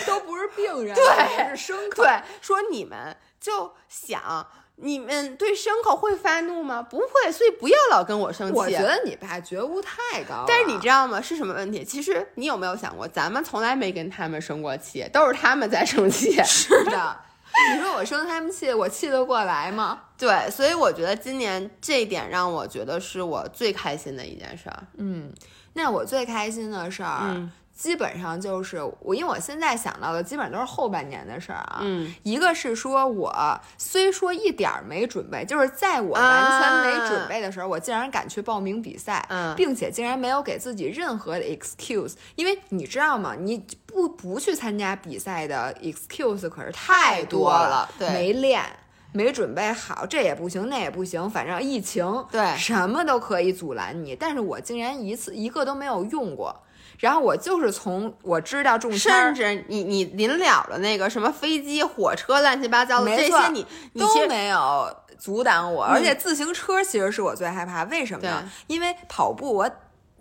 都不是病人，对，是牲口，对，说你们就想。你们对牲口会发怒吗？不会，所以不要老跟我生气。我觉得你爸觉悟太高了。但是你知道吗？是什么问题？其实你有没有想过，咱们从来没跟他们生过气，都是他们在生气。是的，你说我生他们气，我气得过来吗？对，所以我觉得今年这一点让我觉得是我最开心的一件事儿。嗯，那我最开心的事儿。基本上就是我，因为我现在想到的基本上都是后半年的事儿啊。嗯，一个是说我虽说一点儿没准备，就是在我完全没准备的时候，我竟然敢去报名比赛，并且竟然没有给自己任何的 excuse。因为你知道吗？你不不去参加比赛的 excuse 可是太多了，对，没练，没准备好，这也不行，那也不行，反正疫情，对，什么都可以阻拦你。但是我竟然一次一个都没有用过。然后我就是从我知道中签，甚至你你临了了那个什么飞机、火车、乱七八糟的这些，你都没有阻挡我。而且自行车其实是我最害怕，为什么呢？因为跑步我。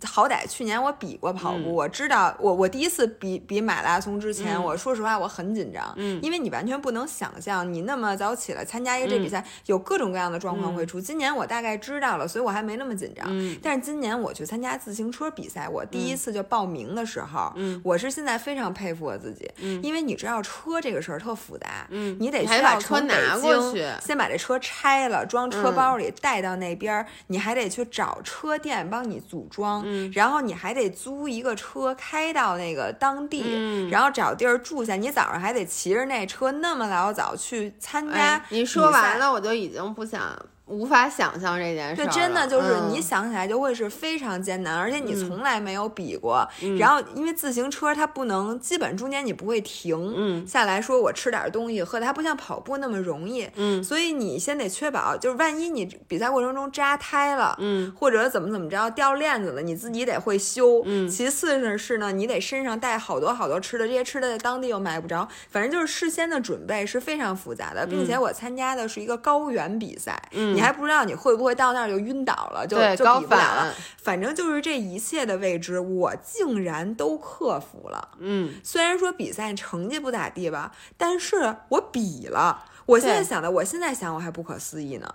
好歹去年我比过跑步，我知道我我第一次比比马拉松之前，我说实话我很紧张，嗯，因为你完全不能想象你那么早起来参加一个这比赛，有各种各样的状况会出。今年我大概知道了，所以我还没那么紧张。但是今年我去参加自行车比赛，我第一次就报名的时候，嗯，我是现在非常佩服我自己，嗯，因为你知道车这个事儿特复杂，嗯，你得先把车拿过去，先把这车拆了，装车包里带到那边，你还得去找车店帮你组装，嗯，然后你还。还得租一个车开到那个当地，然后找地儿住下。你早上还得骑着那车那么老早去参加。你说完了，我就已经不想。无法想象这件事，这真的就是你想起来就会是非常艰难，而且你从来没有比过。然后因为自行车它不能，基本中间你不会停下来说我吃点东西喝，它不像跑步那么容易。嗯，所以你先得确保，就是万一你比赛过程中扎胎了，嗯，或者怎么怎么着掉链子了，你自己得会修。嗯，其次呢是呢，你得身上带好多好多吃的，这些吃的在当地又买不着，反正就是事先的准备是非常复杂的，并且我参加的是一个高原比赛，你还不知道你会不会到那儿就晕倒了，就就比不了了。反正就是这一切的未知，我竟然都克服了。嗯，虽然说比赛成绩不咋地吧，但是我比了。我现在想的，我现在想我还不可思议呢，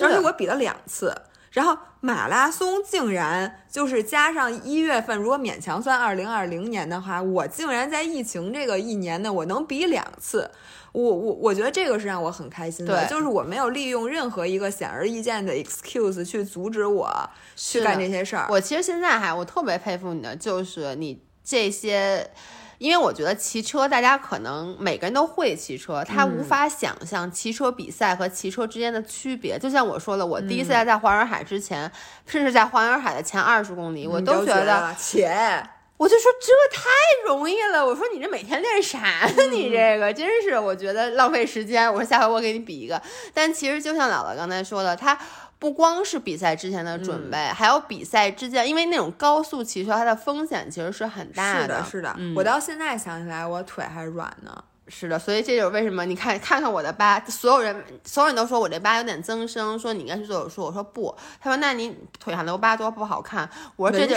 而且我比了两次。然后马拉松竟然就是加上一月份，如果勉强算二零二零年的话，我竟然在疫情这个一年呢，我能比两次。我我我觉得这个是让我很开心的，就是我没有利用任何一个显而易见的 excuse 去阻止我去干这些事儿。我其实现在还我特别佩服你的，就是你这些。因为我觉得骑车，大家可能每个人都会骑车，他无法想象骑车比赛和骑车之间的区别。就像我说了，我第一次在在环洱海之前，甚至在环洱海的前二十公里，我都觉得，且我就说这太容易了。我说你这每天练啥呢？你这个真是，我觉得浪费时间。我说下回我给你比一个。但其实就像姥姥刚才说的，他。不光是比赛之前的准备，还有比赛之间，因为那种高速骑车，它的风险其实是很大的。是的，是的。我到现在想起来，我腿还软呢。是的，所以这就是为什么你看，看看我的疤，所有人，所有人都说我这疤有点增生，说你应该去做手术。我说不，他说那你腿上留疤多不好看。我说这就，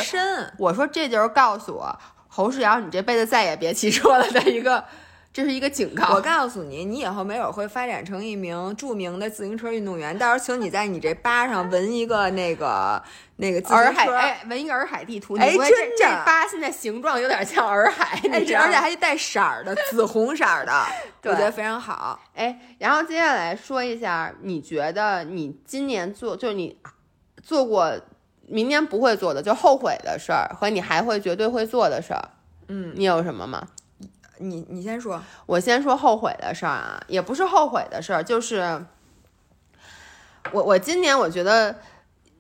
我说这就是告诉我侯世尧，你这辈子再也别骑车了的一个。这是一个警告。我告诉你，你以后没准会发展成一名著名的自行车运动员。到时候，请你在你这疤上纹一个那个那个自行车，哎，纹一个洱海地图。哎，真的，这疤现在形状有点像洱海，而且而且还带色儿的，紫红色的，我觉得非常好。哎，然后接下来说一下，你觉得你今年做，就是你做过，明年不会做的，就后悔的事儿，和你还会绝对会做的事儿，嗯，你有什么吗？你你先说，我先说后悔的事儿啊，也不是后悔的事儿，就是我我今年我觉得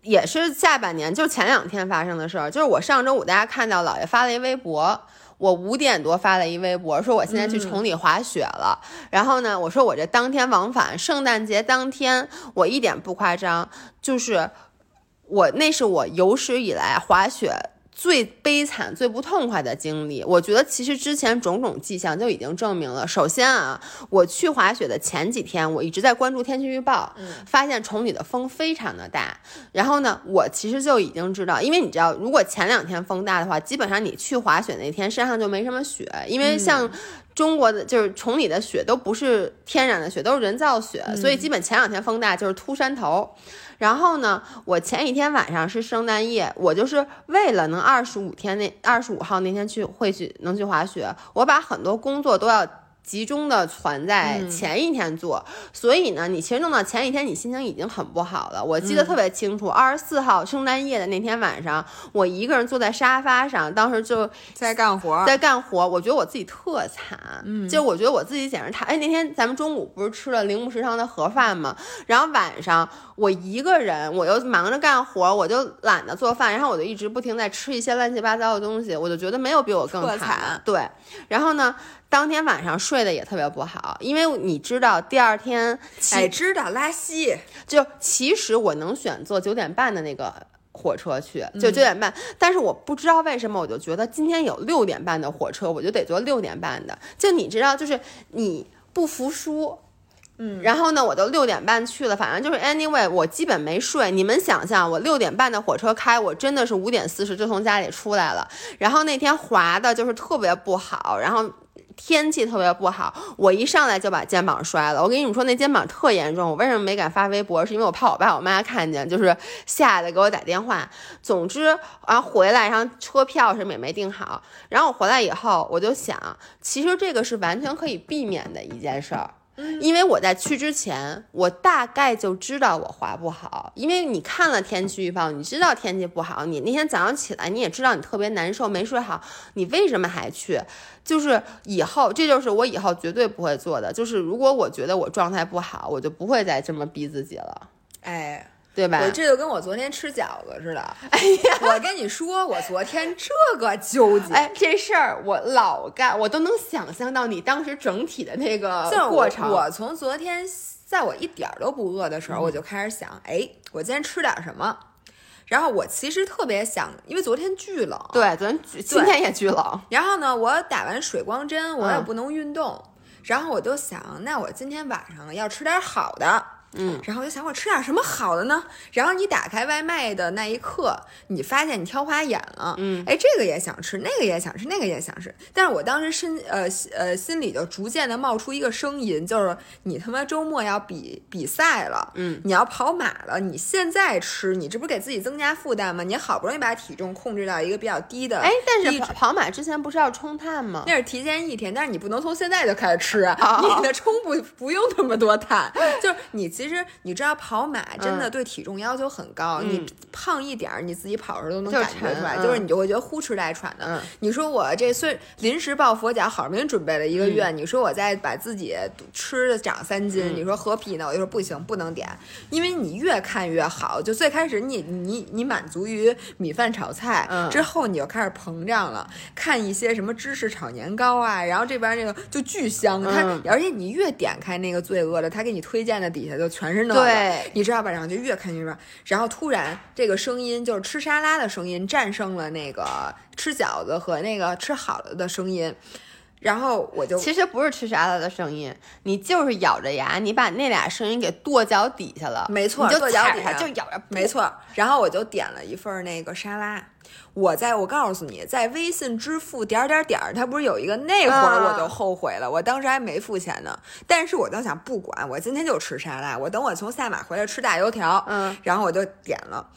也是下半年，就前两天发生的事儿，就是我上周五大家看到姥爷发了一微博，我五点多发了一微博，说我现在去崇礼滑雪了，然后呢，我说我这当天往返，圣诞节当天，我一点不夸张，就是我那是我有史以来滑雪。最悲惨、最不痛快的经历，我觉得其实之前种种迹象就已经证明了。首先啊，我去滑雪的前几天，我一直在关注天气预报，发现崇礼的风非常的大。然后呢，我其实就已经知道，因为你知道，如果前两天风大的话，基本上你去滑雪那天山上就没什么雪，因为像中国的就是崇礼的雪都不是天然的雪，都是人造雪，所以基本前两天风大就是秃山头。然后呢，我前一天晚上是圣诞夜，我就是为了能二十五天那二十五号那天去会去能去滑雪，我把很多工作都要。集中的存在前一天做，所以呢，你其实弄到前一天，你心情已经很不好了。我记得特别清楚，二十四号圣诞夜的那天晚上，我一个人坐在沙发上，当时就在干活，在干活。我觉得我自己特惨，嗯，就我觉得我自己简直太……哎，那天咱们中午不是吃了铃木食堂的盒饭吗？然后晚上我一个人，我又忙着干活，我就懒得做饭，然后我就一直不停在吃一些乱七八糟的东西，我就觉得没有比我更惨。对，然后呢？当天晚上睡得也特别不好，因为你知道第二天，哎，知道拉稀。就其实我能选坐九点半的那个火车去，就九点半。但是我不知道为什么，我就觉得今天有六点半的火车，我就得坐六点半的。就你知道，就是你不服输，嗯。然后呢，我都六点半去了，反正就是 anyway，我基本没睡。你们想象，我六点半的火车开，我真的是五点四十就从家里出来了。然后那天滑的就是特别不好，然后。天气特别不好，我一上来就把肩膀摔了。我跟你们说，那肩膀特严重。我为什么没敢发微博？是因为我怕我爸我妈看见，就是吓得给我打电话。总之，然后回来，然后车票什么也没订好。然后我回来以后，我就想，其实这个是完全可以避免的一件事儿。因为我在去之前，我大概就知道我滑不好，因为你看了天气预报，你知道天气不好，你那天早上起来你也知道你特别难受，没睡好，你为什么还去？就是以后，这就是我以后绝对不会做的。就是如果我觉得我状态不好，我就不会再这么逼自己了。哎。对吧？这就跟我昨天吃饺子似的。哎呀，我跟你说，我昨天这个纠结。哎，这事儿我老干，我都能想象到你当时整体的那个过程。我从昨天在我一点都不饿的时候，我就开始想，哎，我今天吃点什么？然后我其实特别想，因为昨天巨冷。对，昨天今天也巨冷。然后呢，我打完水光针，我也不能运动。然后我就想，那我今天晚上要吃点好的。嗯，然后我就想我吃点什么好的呢？然后你打开外卖的那一刻，你发现你挑花眼了，嗯，哎，这个也想吃，那个也想吃，那个也想吃。但是我当时身呃呃心里就逐渐的冒出一个声音，就是你他妈周末要比比赛了，嗯，你要跑马了，你现在吃，你这不是给自己增加负担吗？你好不容易把体重控制到一个比较低的，哎，但是低跑跑马之前不是要冲碳吗？那是提前一天，但是你不能从现在就开始吃啊！哦你的冲不不用那么多碳，就是你其实你知道跑马真的嗯对体重要求很高，嗯。你胖一点儿，你自己跑的时候都能感觉出来，沉就是嗯。你就会觉得呼哧带喘的。嗯。你说我这虽临时抱佛脚，好不容易准备了一个嗯。月，你说我再把自己吃的长三斤，你说何必呢？我就说不行，不能点，因为你越看越好。就最开始你你你满足于米饭炒菜，嗯。之后你就开始膨胀了，看一些什么芝士炒年糕啊，然后这边那个就巨香，它、嗯。而且你越点开那个罪恶的，他给你推荐的底下就全是那个，对。你知道吧？然后就越看越乱，然后突然这个声音就是吃沙拉的声音战胜了那个吃饺子和那个吃好了的声音，然后我就其实不是吃沙拉的声音，你就是咬着牙，你把那俩声音给跺脚底下了。没错你就跺脚底下就咬着，没错，然后我就点了一份儿那个沙拉。我在我告诉你，在微信支付点儿点儿点儿，它不是有一个那会儿啊我就后悔了，我当时还没付钱呢。但是我就想，不管我今天就吃沙拉，我等我从赛马回来吃大油条，嗯，然后我就点了。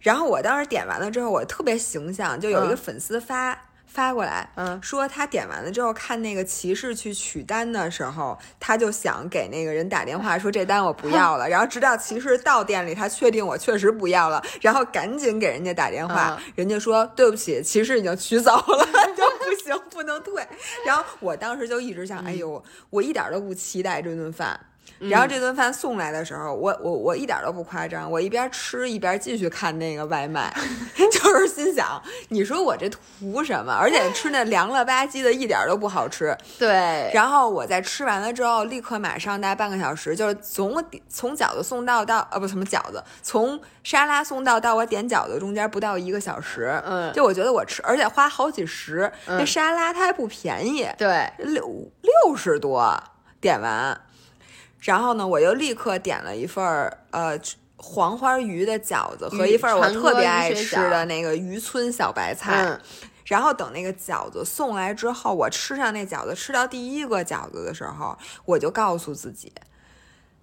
然后我当时点完了之后，我特别形象，就有一个嗯粉丝发、发过来，嗯。说他点完了之后看那个骑士去取单的时候，他就想给那个人打电话说这单我不要了，然后直到骑士到店里，他确定我确实不要了，然后赶紧给人家打电话，嗯。人家说对不起，骑士已经取走了，就不行，不能退。然后我当时就一直想，哎呦，我一点都不期待这顿饭。然后这顿饭送来的时候，我我我一点都不夸张，我一边吃一边继续看那个外卖，就是心想，你说我这图什么？而且吃那凉了吧唧的，一点都不好吃。对，然后我在吃完了之后，立刻马上大概半个小时，就是从从饺子送到到呃不什么饺子，从沙拉送到到我点饺子中间不到一个小时。嗯就我觉得我吃，而且花好几十，那嗯沙拉它还不便宜，对，六六十多点完，然后呢，我又立刻点了一份儿呃黄花鱼的饺子和一份儿我特别爱吃的那个渔村小白菜。嗯然后等那个饺子送来之后，我吃上那饺子，吃到第一个饺子的时候，我就告诉自己，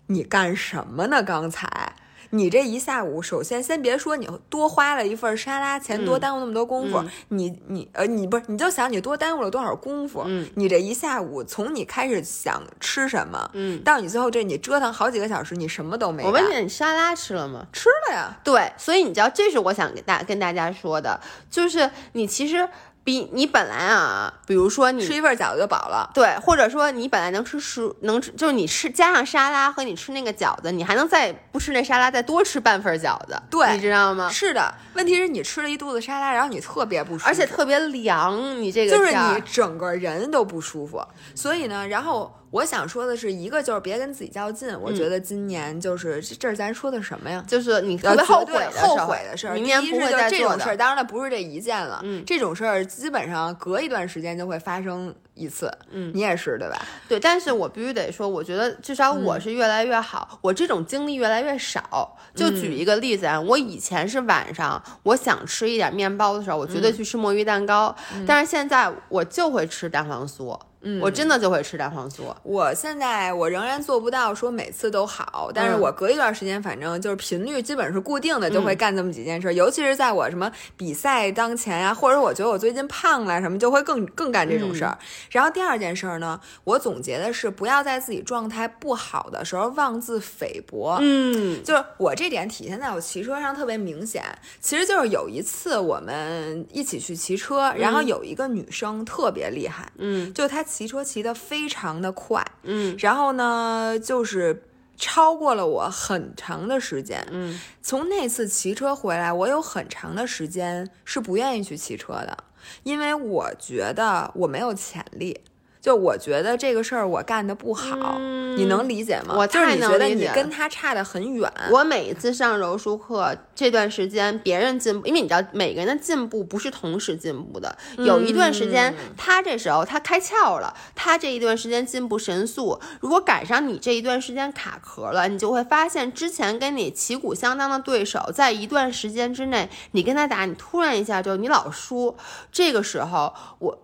你干什么呢？刚才。你这一下午，首先先别说你多花了一份沙拉钱，多嗯耽误那么多功夫，嗯你你呃你不是你就想你多耽误了多少功夫，嗯你这一下午从你开始想吃什么，嗯，到你最后这你折腾好几个小时，你什么都没干。我问你，你沙拉吃了吗？吃了呀，对，所以你知道，这是我想跟大跟大家说的，就是你其实比你本来啊，比如说你吃一份饺子就饱了。对，或者说你本来能吃十能吃，就是你吃加上沙拉和你吃那个饺子，你还能再不吃那沙拉，再多吃半份饺子，对你知道吗？是的，问题是你吃了一肚子沙拉，然后你特别不舒服，而且特别凉，你这个就是你整个人都不舒服。所以呢，然后我想说的是，一个就是别跟自己较劲。我嗯觉得今年就是这这是咱说的什么呀？就是你特呃别后悔的时候悔的事儿，明年不会再做的。种事儿，当然了，不是这一件了，嗯这种事儿基本上隔一段时间就会发生一次，嗯你也是对吧？对，但是我必须得说，我觉得至少我是越来越好，我这种经历越来越少。就举一个例子啊，我以前是晚上我想吃一点面包的时候，我绝对去吃墨鱼蛋糕，但是现在我就会吃蛋黄酥，嗯我真的就会吃蛋黄酥。我现在我仍然做不到说每次都好，但是嗯我隔一段时间，反正就是频率基本是固定的，就会干这么几件事。尤其是在我什么比赛当前呀、或者我觉得我最近胖了什么，就会更更干这种事儿。然后第二件事儿呢，我总结的是不要在自己状态不好的时候妄自菲薄。嗯就是我这点体现在我骑车上特别明显，其实就是有一次我们一起去骑车，然后有一个女生特别厉害，嗯就她骑车骑得非常的快，嗯然后呢，就是超过了我很长的时间。嗯从那次骑车回来，我有很长的时间是不愿意去骑车的，因为我觉得我没有潜力。就我觉得这个事儿我干的不好，你能理解吗？我就是你觉得太能理解你跟他差的很远。我每一次上柔术课这段时间，别人进步，因为你知道每个人的进步不是同时进步的。有一段时间，他这时候他开窍了，他这一段时间进步神速。如果赶上你这一段时间卡壳了，你就会发现之前跟你旗鼓相当的对手，在一段时间之内，你跟他打，你突然一下就你老输。这个时候，我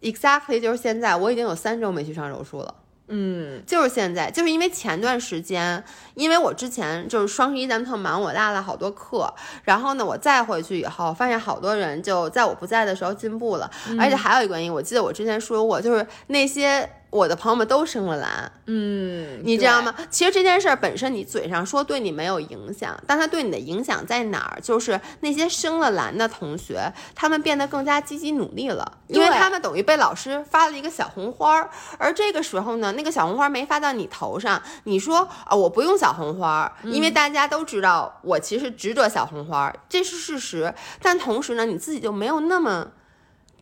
exactly 就是现在，我已经有三周没去上柔术了。嗯，就是现在，就是因为前段时间，因为我之前就是双十一咱们特忙，我落了好多课，然后呢，我再回去以后，发现好多人就在我不在的时候进步了，而且还有一个原因，我记得我之前说过，就是那些我的朋友们都升了蓝，嗯，你知道吗？其实这件事儿本身，你嘴上说对你没有影响，但它对你的影响在哪儿？就是那些升了蓝的同学，他们变得更加积极努力了，因为他们等于被老师发了一个小红花儿，而这个时候呢，那个小红花没发到你头上，你说啊，我不用小红花，因为大家都知道我其实值得小红花，这是事实。但同时呢，你自己就没有那么。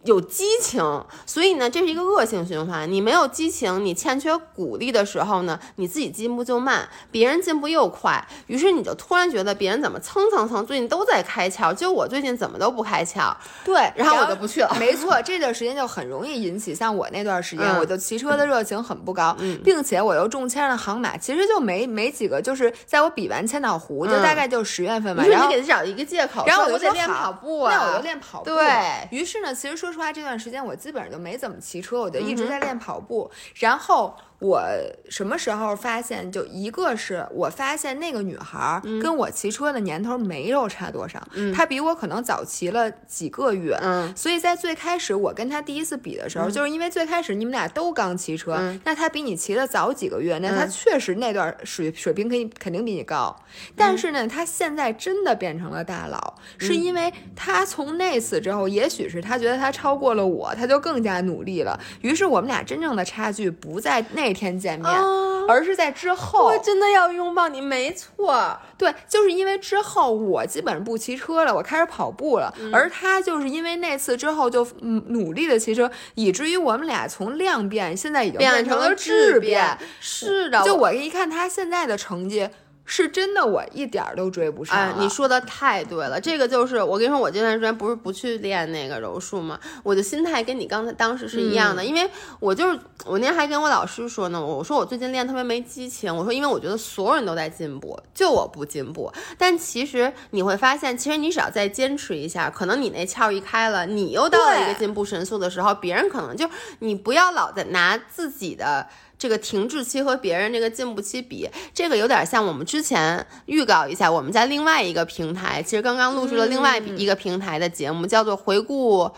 有激情，所以呢，这是一个恶性循环。你没有激情，你欠缺鼓励的时候呢，你自己进步就慢，别人进步又快，于是你就突然觉得别人怎么蹭蹭蹭，最近都在开窍，就我最近怎么都不开窍。对，然后我就不去了没错，这段时间就很容易引起像我那段时间，嗯我就骑车的热情很不高，并且我又中签了航马，其实就没没几个，就是在我比完千岛湖，就嗯大概就十月份吧，然后你给他找一个借口，然后我就得练跑步啊，那我就练跑步。对于是呢，其实说实话，这段时间我基本上就没怎么骑车，我就一嗯直在练跑步。然后我什么时候发现，就一个是我发现那个女孩跟我骑车的年头没有差多少，她比我可能早骑了几个月。嗯所以在最开始我跟她第一次比的时候，就是因为最开始你们俩都刚骑车，嗯那她比你骑的早几个月，那她确实那段水水平肯定比你高。但是呢，她现在真的变成了大佬，是因为她从那次之后，也许是她觉得她超过了我，她就更加努力了。于是我们俩真正的差距不在那天见面，啊而是在之后。我真的要拥抱你，没错。对，就是因为之后我基本上不骑车了，我开始跑步了，嗯而他就是因为那次之后就嗯努力的骑车，以至于我们俩从量变现在已经变成了质变，是的，就我一看他现在的成绩，是真的我一点儿都追不上哎，你说的太对了，这个就是我跟你说，我这段时间不是不去练那个柔术吗？我的心态跟你刚才当时是一样的，嗯因为我就是我那天还跟我老师说呢，我说我最近练特别没激情，我说因为我觉得所有人都在进步，就我不进步。但其实你会发现，其实你只要再坚持一下，可能你那窍一开了，你又到了一个进步神速的时候，别人可能就你不要老在拿自己的。这个停滞期和别人这个进步期比，这个有点像我们之前预告一下，我们在另外一个平台，其实刚刚录制了另外一个平台的节目，叫做回顾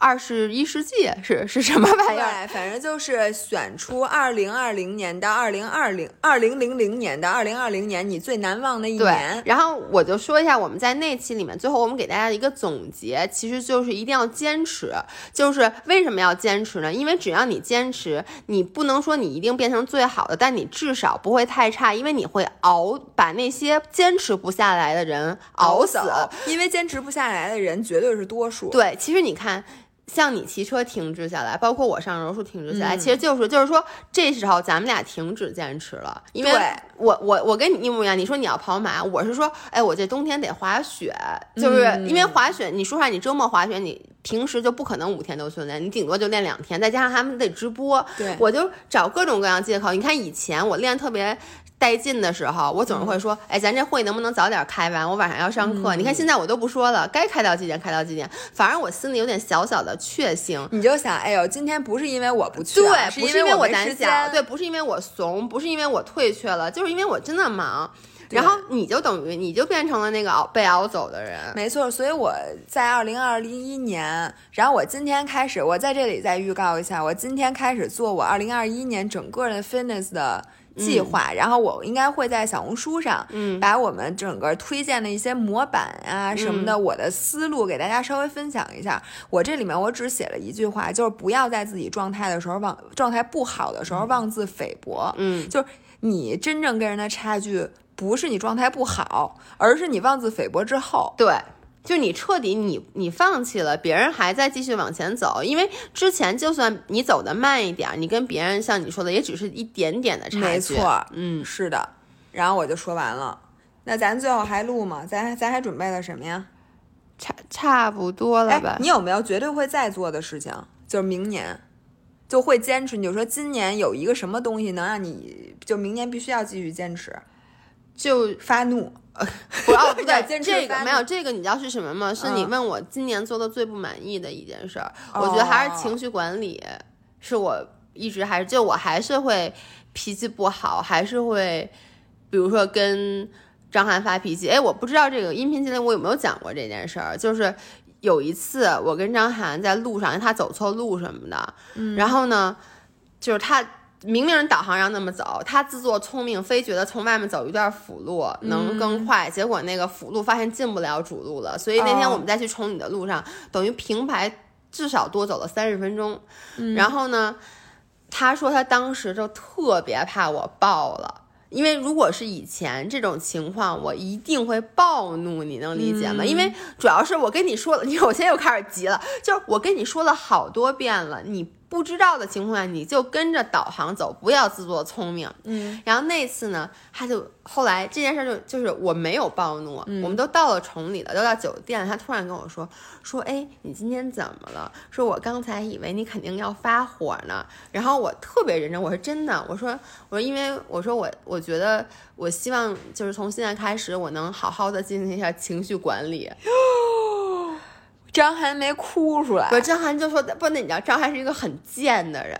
二十一世纪，是是什么玩意儿？反正就是选出二零二零年到二零二零二零零零年到二零二零年你最难忘的一年，。然后我就说一下，我们在那期里面，最后我们给大家一个总结，其实就是一定要坚持。就是为什么要坚持呢？因为只要你坚持，你不能说你一定变成最好的，但你至少不会太差，因为你会熬把那些坚持不下来的人熬死。走，因为坚持不下来的人绝对是多数。对，其实你看。像你骑车停止下来，包括我上柔术停止下来，嗯其实就是就是说，这时候咱们俩停止坚持了，因为我我我跟你一模一样，你说你要跑马，我是说，哎，我这冬天得滑雪，就是嗯。因为滑雪，你说实话，你周末滑雪，你平时就不可能五天都训练，你顶多就练两天，再加上他们得直播，对。我就找各种各样借口。你看以前我练特别。带劲的时候，我总是会说，哎，咱这会能不能早点开完？我晚上要上课。你看现在我都不说了，该开到几点开到几点，反而我心里有点小小的确幸。你就想，哎呦，今天不是因为我不去啊，对，不是是因为我没胆小，对，不是因为我怂，不是因为我退却了，就是因为我真的忙。然后你就等于你就变成了那个熬被熬走的人。没错，所以我在二零二零一年，然后我今天开始，我在这里再预告一下，我今天开始做我二零二一年整个的 fitness 的计划，然后我应该会在小红书上，嗯。把我们整个推荐的一些模板啊什么的，我的思路给大家稍微分享一下。我这里面我只写了一句话，就是不要在自己状态的时候妄状态不好的时候妄自菲薄，嗯，就是你真正跟人的差距。不是你状态不好，而是你妄自菲薄之后，对，就你彻底你你放弃了，别人还在继续往前走，因为之前就算你走的慢一点，你跟别人像你说的，也只是一点点的差距。没错，嗯，是的。然后我就说完了，那咱最后还录吗？咱咱还准备了什么呀？差差不多了吧？你有没有绝对会再做的事情？就是明年就会坚持。你就说今年有一个什么东西能让你就明年必须要继续坚持？就发怒。不要 不对，这个没有这个，你知道是什么吗？是你问我今年做的最不满意的一件事儿。我觉得还是情绪管理，是我一直还是就我还是会脾气不好，还是会比如说跟张涵发脾气。哎，我不知道这个音频节里我有没有讲过这件事儿。就是有一次我跟张涵在路上，他走错路什么的，然后呢，就是他。明明人导航让那么走，他自作聪明，非觉得从外面走一段辅路能更快，结果那个辅路发现进不了主路了，所以那天我们再去崇礼的路上，等于平排至少多走了三十分钟。然后呢，他说他当时就特别怕我爆了，因为如果是以前这种情况，我一定会暴怒，你能理解吗？因为主要是我跟你说了，你 我现在又开始急了，就是我跟你说了好多遍了，你。不知道的情况下，你就跟着导航走，不要自作聪明。嗯，然后那次呢，他就后来这件事就就是我没有暴怒，我们都到了崇礼了，都到酒店，他突然跟我说说，哎，你今天怎么了？说我刚才以为你肯定要发火呢。然后我特别认真，我说真的，我说我说因为我说我我觉得我希望就是从现在开始，我能好好的进行一下情绪管理。张涵没哭出来，不，张涵就说不，那你知道张涵是一个很贱的人。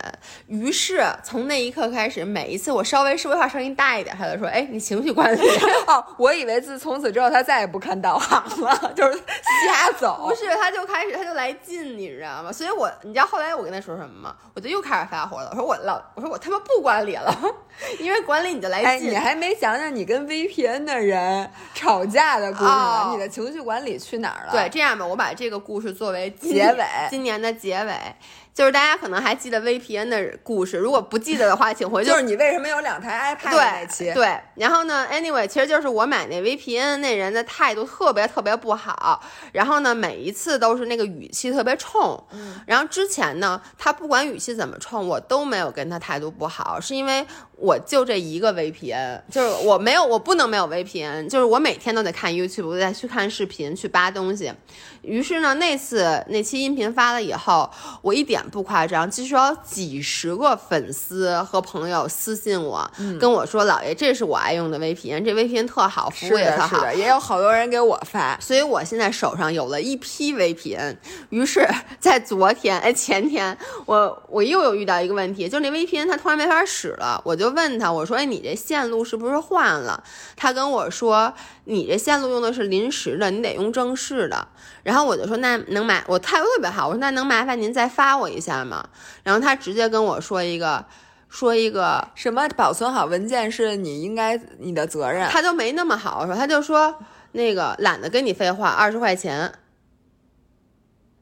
于是从那一刻开始，每一次我稍微说话声音大一点，他就说：“哎，你情绪管理。”哦，我以为自从此之后他再也不看导航了，就是瞎走。不是，他就开始他就来劲，你知道吗？所以我你知道后来我跟他说什么吗？我就又开始发火了。我说我老我说我他妈不管理了，因为管理你就来劲。你还没讲讲你跟 VPN 的人吵架的故事呢？你的情绪管理去哪儿了？对，这样吧，我把这个。故事作为结尾，今年的结尾。就是大家可能还记得 VPN 的故事，如果不记得的话，请回去。就是你为什么有两台 iPad 那期？对，然后呢，Anyway，其实就是我买那 VPN 那人的态度特别特别不好，然后呢，每一次都是那个语气特别冲。嗯。然后之前呢，他不管语气怎么冲，我都没有跟他态度不好，是因为我就这一个 VPN，就是我没有，我不能没有 VPN，就是我每天都得看 YouTube，我得去看视频，去扒东西。于是呢，那次那期音频发了以后，我一点。不夸张，据说几十个粉丝和朋友私信我，跟我说：“老爷，这是我爱用的 VPN，这 VPN 特好，服务也特好。”也有好多人给我发，所以我现在手上有了一批 VPN。于是，在昨天哎前天，我我又有遇到一个问题，就是那 VPN 它突然没法使了，我就问他，我说：“哎，你这线路是不是换了？”他跟我说：“你这线路用的是临时的，你得用正式的。”然后我就说：“那能买？”我态度特别好，我说：“那能麻烦您再发我。”一下吗，然后他直接跟我说一个，说一个什么保存好文件是你应该你的责任，他就没那么好说，他就说那个懒得跟你废话，二十块钱，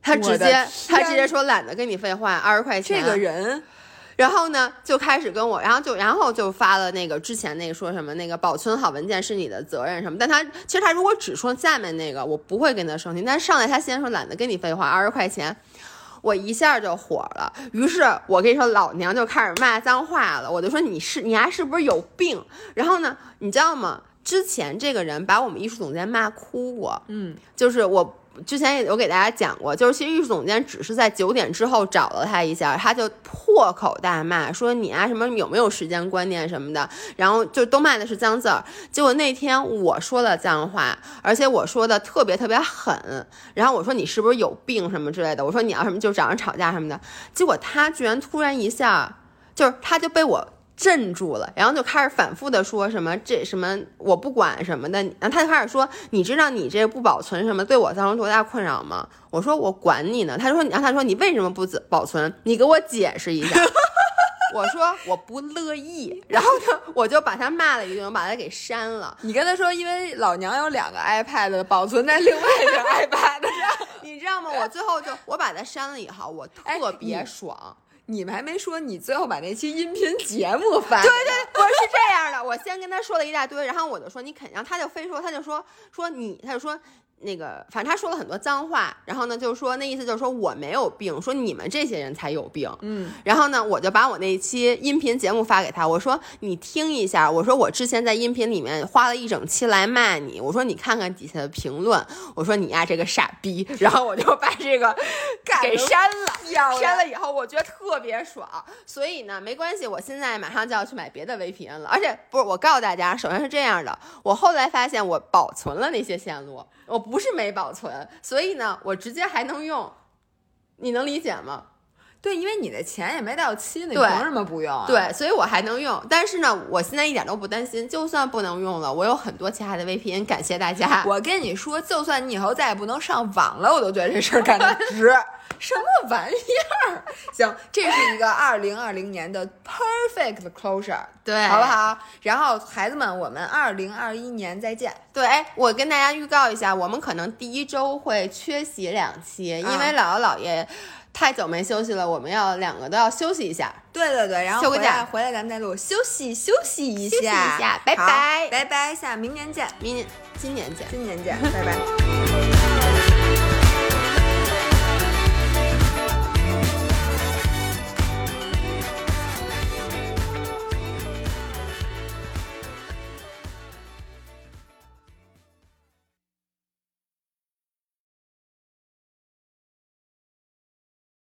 他直接他直接说懒得跟你废话，二十块钱，这个人，然后呢就开始跟我，然后就然后就发了那个之前那个说什么那个保存好文件是你的责任什么，但他其实他如果只说下面那个，我不会跟他生气，但上来他先说懒得跟你废话，二十块钱。我一下就火了，于是我跟你说，老娘就开始骂脏话了。我就说你是你还是不是有病？然后呢，你知道吗？之前这个人把我们艺术总监骂哭过，嗯，就是我。之前也有给大家讲过，就是其实艺术总监只是在九点之后找了他一下，他就破口大骂，说你啊什么有没有时间观念什么的，然后就都骂的是脏字儿。结果那天我说了脏话，而且我说的特别特别狠，然后我说你是不是有病什么之类的，我说你要什么就找人吵架什么的，结果他居然突然一下，就是他就被我。镇住了，然后就开始反复的说什么这什么我不管什么的，然后他就开始说，你知道你这不保存什么对我造成多大困扰吗？我说我管你呢。他说然后他说你为什么不保存？你给我解释一下。我说我不乐意，然后呢我就把他骂了一顿，把他给删了。你跟他说，因为老娘有两个 iPad 保存在另外一个 iPad 上，你知道吗？我最后就我把他删了以后，我特别爽。你们还没说，你最后把那期音频节目发？对对，我是这样的。我先跟他说了一大堆，然后我就说你肯定，他就非说，他就说说你，他就说那个，反正他说了很多脏话，然后呢，就是说那意思就是说我没有病，说你们这些人才有病。嗯，然后呢，我就把我那一期音频节目发给他，我说你听一下，我说我之前在音频里面花了一整期来骂你，我说你看看底下的评论，我说你呀这个傻逼，然后我就把这个 给删了，删了以后我觉得特别爽，所以呢没关系，我现在马上就要去买别的 VPN 了，而且不是我告诉大家，首先是这样的，我后来发现我保存了那些线路。我不是没保存，所以呢，我直接还能用，你能理解吗？对，因为你的钱也没到期呢，你凭什么不用？对，所以我还能用。但是呢，我现在一点都不担心，就算不能用了，我有很多其他的 VPN。感谢大家。我跟你说，就算你以后再也不能上网了，我都觉得这事儿干的 值。什么玩意儿？行，这是一个二零二零年的 perfect closure，对，好不好？然后孩子们，我们二零二一年再见。对，哎，我跟大家预告一下，我们可能第一周会缺席两期，因为姥姥姥爷太久没休息了，我们要两个都要休息一下。对对对，然后休个假。回来咱们再录，休息休息一下，下，拜拜。拜拜，下明年见，明年今年见，今年见，拜拜。